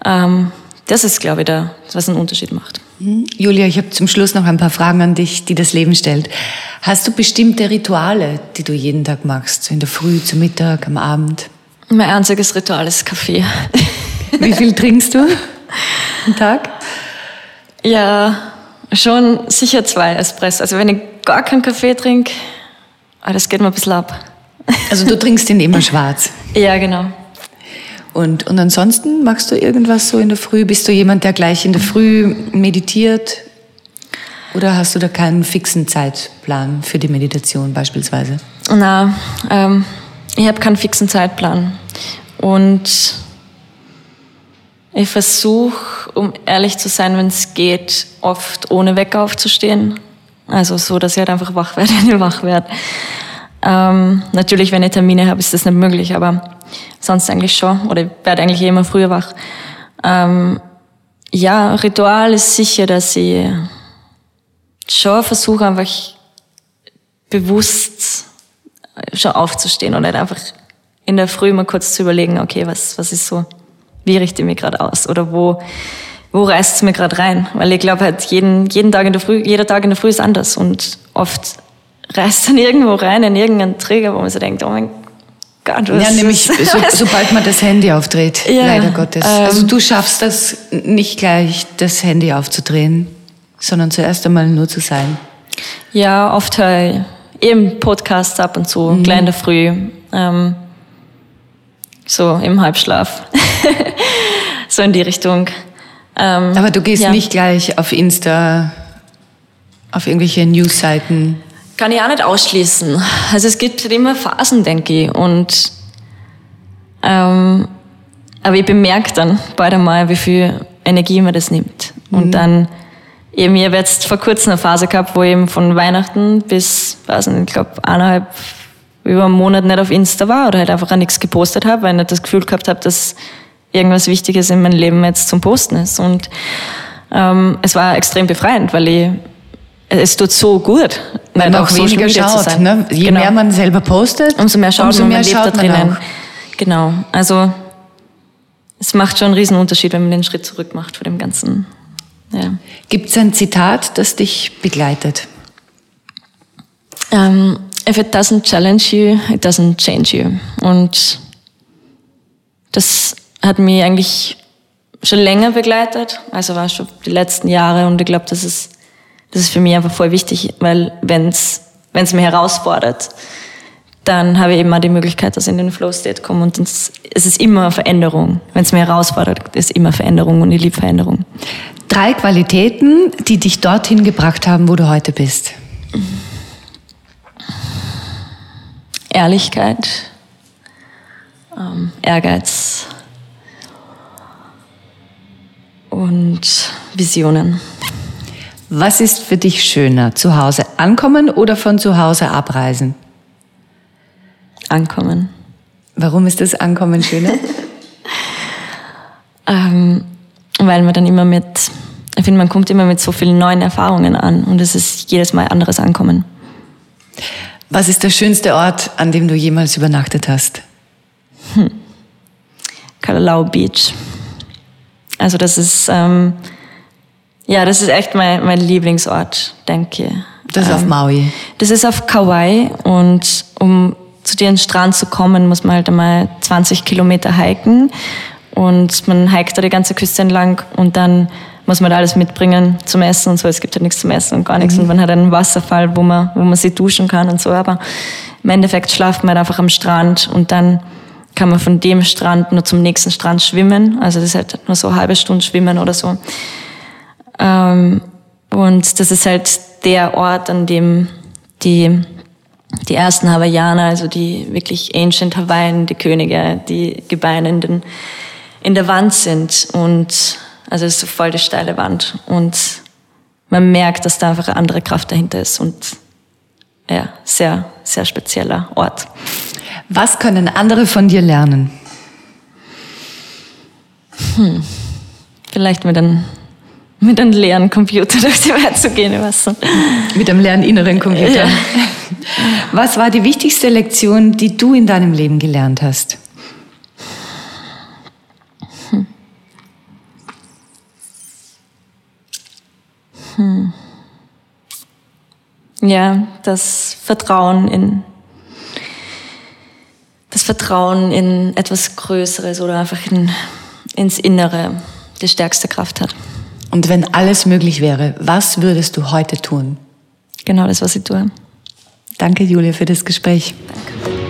Ähm, das ist, glaube ich, der, was einen Unterschied macht. Mhm. Julia, ich habe zum Schluss noch ein paar Fragen an dich, die das Leben stellt. Hast du bestimmte Rituale, die du jeden Tag machst? In der Früh, zum Mittag, am Abend? Mein einziges Ritual ist Kaffee. Wie viel trinkst du am Tag? Ja, Schon sicher zwei Espresso. Also wenn ich gar keinen Kaffee trinke, ah, das geht mir ein bisschen ab. Also du trinkst den immer schwarz? ja, genau. Und, und ansonsten machst du irgendwas so in der Früh? Bist du jemand, der gleich in der Früh meditiert? Oder hast du da keinen fixen Zeitplan für die Meditation beispielsweise? Na, ähm, ich habe keinen fixen Zeitplan. Und ich versuche, um ehrlich zu sein, wenn es geht, oft ohne Wecker aufzustehen. Also so, dass ich halt einfach wach werde, wenn ich wach werde. Ähm, natürlich, wenn ich Termine habe, ist das nicht möglich, aber sonst eigentlich schon. Oder ich werde eigentlich immer früher wach. Ähm, ja, Ritual ist sicher, dass ich schon versuche, einfach bewusst schon aufzustehen und nicht einfach in der Früh mal kurz zu überlegen, okay, was, was ist so wie richte ich mich gerade aus oder wo, wo reißt es mir gerade rein? Weil ich glaube halt, jeden, jeden Tag in der Früh, jeder Tag in der Früh ist anders und oft reißt dann irgendwo rein in irgendeinen Träger, wo man so denkt, oh mein Gott, was Ja, nämlich so, sobald man das Handy aufdreht, ja, leider Gottes. Ähm, also du schaffst das nicht gleich, das Handy aufzudrehen, sondern zuerst einmal nur zu sein. Ja, oft höre ich eben Podcasts ab und zu, mhm. klein in der Früh. Ähm, so im Halbschlaf. so in die Richtung. Ähm, Aber du gehst ja. nicht gleich auf Insta, auf irgendwelche Newsseiten. Kann ich auch nicht ausschließen. Also es gibt immer Phasen, denke ich. Und ähm, aber ich bemerke dann bald einmal, wie viel Energie mir das nimmt. Mhm. Und dann eben, ich habe jetzt vor kurzem eine Phase gehabt, wo ich eben von Weihnachten bis, weiß nicht, ich glaube, eineinhalb über einen Monat nicht auf Insta war oder halt einfach auch nichts gepostet habe, weil ich nicht das Gefühl gehabt habe, dass irgendwas Wichtiges in meinem Leben jetzt zum Posten ist. Und ähm, es war extrem befreiend, weil ich es tut so gut, weil man auch weniger schaut. Ne? Je genau. mehr man selber postet, umso mehr schaut umso man, mehr man schaut da drinnen. Genau. Also es macht schon einen riesen Unterschied, wenn man den Schritt zurück macht vor dem Ganzen. Ja. Gibt es ein Zitat, das dich begleitet? Ähm, if it doesn't challenge you, it doesn't change you. Und das hat mich eigentlich schon länger begleitet, also war schon die letzten Jahre und ich glaube, das ist, das ist für mich einfach voll wichtig, weil wenn's, wenn's mich herausfordert, dann habe ich eben auch die Möglichkeit, dass ich in den Flow-State komme. Und es ist immer Veränderung. Wenn es mir herausfordert, ist immer Veränderung und ich liebe Veränderung. Drei Qualitäten, die dich dorthin gebracht haben, wo du heute bist. Ehrlichkeit, ähm, Ehrgeiz und Visionen. Was ist für dich schöner? Zu Hause ankommen oder von zu Hause abreisen? Ankommen. Warum ist das Ankommen schöner? ähm, weil man dann immer mit, ich finde, man kommt immer mit so vielen neuen Erfahrungen an und es ist jedes Mal anderes Ankommen. Was ist der schönste Ort, an dem du jemals übernachtet hast? Hm. Kalalau Beach. Also das ist, ähm, ja, das ist echt mein, mein Lieblingsort, denke ich. Das ist ähm, auf Maui. Das ist auf Kauai und um zu dir ins Strand zu kommen, muss man halt einmal 20 Kilometer hiken und man hiked da die ganze Küste entlang und dann muss man da alles mitbringen zum Essen und so. Es gibt halt nichts zum Essen und gar nichts. Mhm. Und man hat einen Wasserfall, wo man, wo man sich duschen kann und so. Aber im Endeffekt schlaft man halt einfach am Strand und dann kann man von dem Strand nur zum nächsten Strand schwimmen. Also das ist halt nur so eine halbe Stunde schwimmen oder so. Ähm, und das ist halt der Ort, an dem die, die ersten Hawaiianer, also die wirklich Ancient Hawaiian, die Könige, die Gebeine in, den, in der Wand sind. Und also es ist so voll die steile Wand. Und man merkt, dass da einfach eine andere Kraft dahinter ist. Und ja, sehr, sehr spezieller Ort. Was können andere von dir lernen? Hm. Vielleicht mit einem, mit einem leeren Computer durch die Welt zu gehen. Was so. Mit einem leeren inneren Computer. Ja. Was war die wichtigste Lektion, die du in deinem Leben gelernt hast? Hm. Ja, das Vertrauen in das Vertrauen in etwas Größeres oder einfach in, ins Innere die stärkste Kraft hat. Und wenn alles möglich wäre, was würdest du heute tun? Genau das, was ich tue. Danke, Julia, für das Gespräch. Danke.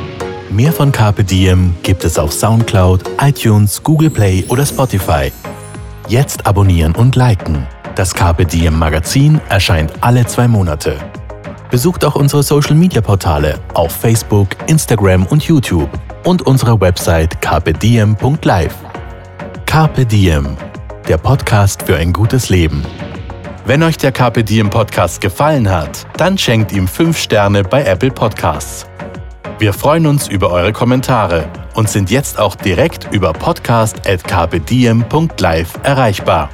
Mehr von Carpe Diem gibt es auf Soundcloud, iTunes, Google Play oder Spotify. Jetzt abonnieren und liken. Das Carpe Diem Magazin erscheint alle zwei Monate. Besucht auch unsere Social Media Portale auf Facebook, Instagram und YouTube und unsere Website carpediem.live. Carpe Diem, der Podcast für ein gutes Leben. Wenn euch der Carpe Diem Podcast gefallen hat, dann schenkt ihm 5 Sterne bei Apple Podcasts. Wir freuen uns über eure Kommentare und sind jetzt auch direkt über podcast.carpediem.live erreichbar.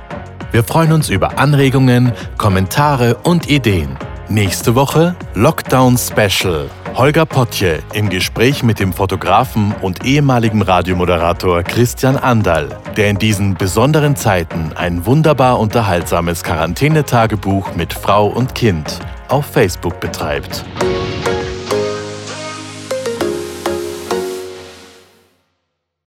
Wir freuen uns über Anregungen, Kommentare und Ideen. Nächste Woche Lockdown Special. Holger Potje im Gespräch mit dem Fotografen und ehemaligen Radiomoderator Christian Andal, der in diesen besonderen Zeiten ein wunderbar unterhaltsames Quarantänetagebuch mit Frau und Kind auf Facebook betreibt.